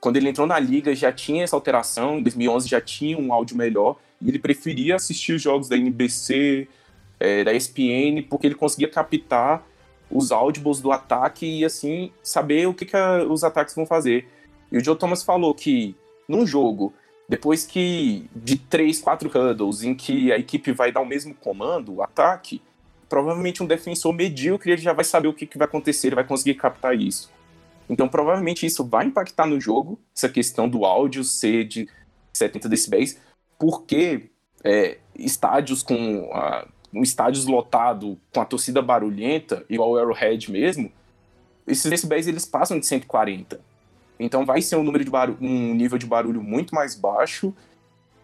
quando ele entrou na liga já tinha essa alteração, em 2011 já tinha um áudio melhor, e ele preferia assistir os jogos da NBC, é, da ESPN, porque ele conseguia captar os audibles do ataque e assim saber o que, que a, os ataques vão fazer. E o Joe Thomas falou que num jogo, depois que de três, quatro huddles em que a equipe vai dar o mesmo comando, o ataque, provavelmente um defensor medíocre ele já vai saber o que, que vai acontecer, ele vai conseguir captar isso. Então, provavelmente isso vai impactar no jogo, essa questão do áudio ser de 70 decibéis, porque é, estádios com a, um estádios lotado com a torcida barulhenta, igual o Arrowhead mesmo, esses decibéis eles passam de 140. Então vai ser um número de barulho, um nível de barulho muito mais baixo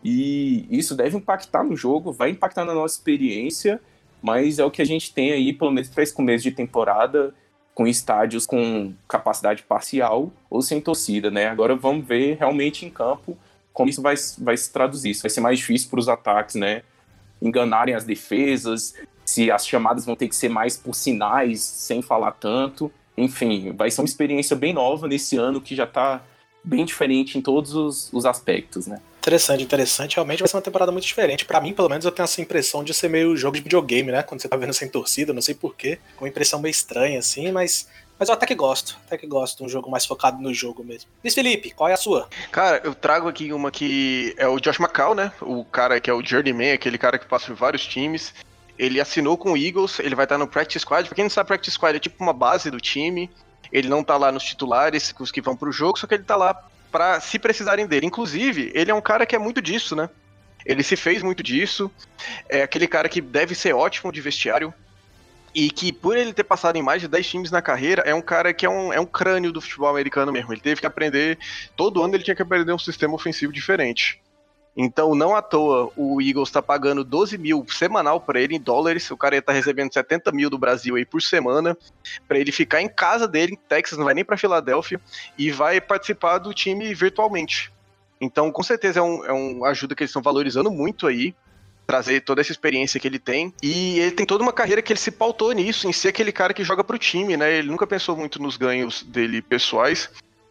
e isso deve impactar no jogo, vai impactar na nossa experiência, mas é o que a gente tem aí, pelo menos para esse começo de temporada, com estádios com capacidade parcial ou sem torcida, né? Agora vamos ver realmente em campo como isso vai, vai se traduzir. Isso vai ser mais difícil para os ataques, né? Enganarem as defesas, se as chamadas vão ter que ser mais por sinais, sem falar tanto enfim, vai ser uma experiência bem nova nesse ano que já está bem diferente em todos os, os, aspectos, né? Interessante, interessante. Realmente vai ser uma temporada muito diferente. Para mim, pelo menos, eu tenho essa impressão de ser meio jogo de videogame, né? Quando você tá vendo sem torcida, não sei porquê. Com uma impressão meio estranha, assim, mas. Mas eu até que gosto, até que gosto de um jogo mais focado no jogo mesmo. Luiz Felipe, qual é a sua? Cara, eu trago aqui uma que é o Josh McCall, né? O cara que é o Journeyman, aquele cara que passa por vários times. Ele assinou com o Eagles, ele vai estar no Practice Squad. Pra quem não sabe, Practice Squad é tipo uma base do time. Ele não tá lá nos titulares, os que vão pro jogo, só que ele tá lá para se precisarem dele. Inclusive, ele é um cara que é muito disso, né? Ele se fez muito disso. É aquele cara que deve ser ótimo de vestiário. E que, por ele ter passado em mais de 10 times na carreira, é um cara que é um, é um crânio do futebol americano mesmo. Ele teve que aprender. Todo ano ele tinha que aprender um sistema ofensivo diferente. Então, não à toa, o Eagles está pagando 12 mil semanal para ele em dólares. O cara ia estar tá recebendo 70 mil do Brasil aí por semana, para ele ficar em casa dele, em Texas, não vai nem para Filadélfia, e vai participar do time virtualmente. Então, com certeza, é, um, é uma ajuda que eles estão valorizando muito aí, trazer toda essa experiência que ele tem. E ele tem toda uma carreira que ele se pautou nisso, em ser aquele cara que joga pro time, né? Ele nunca pensou muito nos ganhos dele pessoais.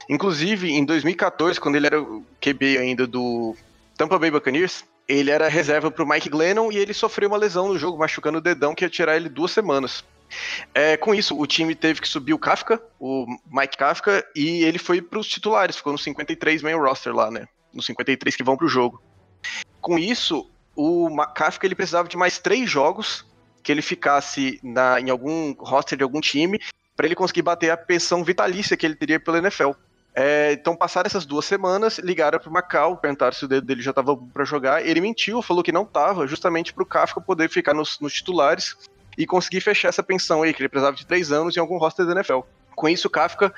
Inclusive, em 2014, quando ele era QB ainda do Tampa Bay Buccaneers, ele era reserva para o Mike Glennon e ele sofreu uma lesão no jogo, machucando o dedão que ia tirar ele duas semanas. É, com isso, o time teve que subir o Kafka, o Mike Kafka, e ele foi para os titulares, ficou no 53 main roster lá, né? Nos 53 que vão para o jogo. Com isso, o Kafka ele precisava de mais três jogos que ele ficasse na, em algum roster de algum time para ele conseguir bater a pensão vitalícia que ele teria pela NFL. É, então passaram essas duas semanas, ligaram pro Macau, perguntaram se o dedo dele já estava para jogar. Ele mentiu, falou que não estava, justamente pro Kafka poder ficar nos, nos, titulares e conseguir fechar essa pensão aí, que ele precisava de três anos em algum roster da NFL. Com isso, o Kafka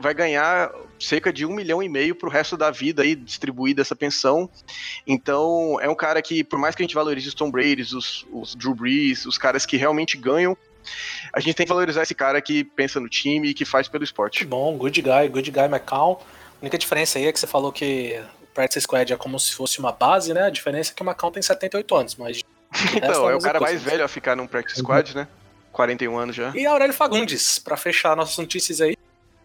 vai ganhar cerca de um milhão e meio pro resto da vida aí, distribuída essa pensão. Então, é um cara que, por mais que a gente valorize os Tom Brady, os, os Drew Brees, os caras que realmente ganham, a gente tem que valorizar esse cara que pensa no time e que faz pelo esporte. Bom, good guy, good guy McCall. A única diferença aí é que você falou que o Practice Squad é como se fosse uma base, né? A diferença é que o McCall tem 78 anos, mas. então, é o cara mais velho a ficar num Practice Squad, né? 41 anos já. E Aurélio Fagundes, para fechar nossas notícias aí.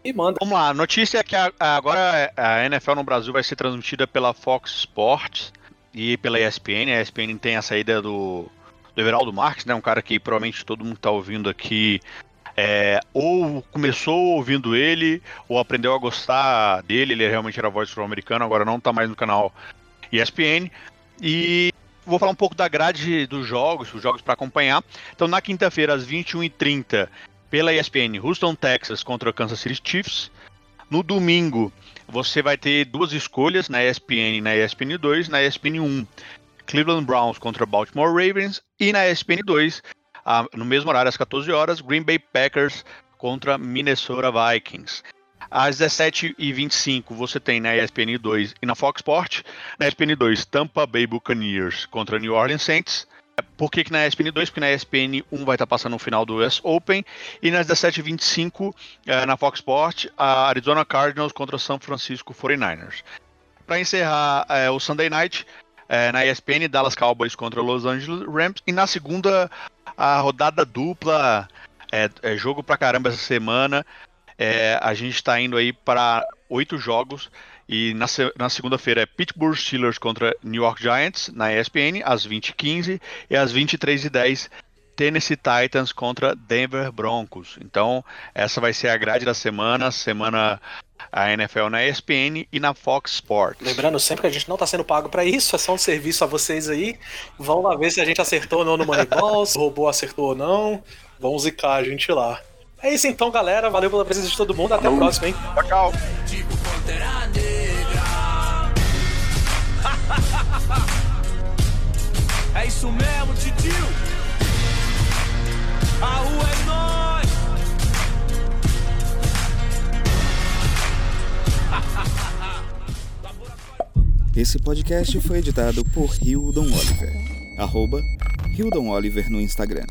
E manda. Vamos lá, a notícia é que agora a NFL no Brasil vai ser transmitida pela Fox Sports e pela ESPN. A ESPN tem a saída do do Everaldo Marques, né? Um cara que provavelmente todo mundo está ouvindo aqui é, ou começou ouvindo ele, ou aprendeu a gostar dele, ele realmente era voz sul-americano, agora não está mais no canal ESPN. E vou falar um pouco da grade dos jogos, os jogos para acompanhar. Então, na quinta-feira, às 21h30, pela ESPN, Houston, Texas contra Kansas City Chiefs. No domingo, você vai ter duas escolhas na ESPN e na ESPN 2, na ESPN 1. Cleveland Browns contra Baltimore Ravens e na ESPN 2, ah, no mesmo horário, às 14 horas, Green Bay Packers contra Minnesota Vikings. Às 17h25 você tem na ESPN 2 e na Fox Sport. Na ESPN 2, Tampa Bay Buccaneers contra New Orleans Saints. Por que, que na ESPN 2? Porque na ESPN 1 vai estar passando no final do US Open. E nas 17h25 eh, na Fox Sport, a Arizona Cardinals contra São Francisco 49ers. Para encerrar eh, o Sunday Night, eh, na ESPN, Dallas Cowboys contra Los Angeles Rams. E na segunda, a rodada dupla, é, é jogo pra caramba essa semana. É, a gente está indo aí para oito jogos. E na, na segunda-feira é Pittsburgh Steelers contra New York Giants na ESPN, às 20h15 e às 23h10 Tennessee Titans contra Denver Broncos. Então, essa vai ser a grade da semana, semana a NFL na ESPN e na Fox Sports. Lembrando sempre que a gente não está sendo pago para isso, é só um serviço a vocês aí. Vão lá ver se a gente acertou ou não no Moneyball, se o robô acertou ou não. Vão zicar a gente lá. É isso então, galera. Valeu pela presença de todo mundo. Até a próxima, hein? Tchau. É isso mesmo, titio. A rua é nós. Esse podcast foi editado por Hildon Oliver. Arroba Hildon Oliver no Instagram.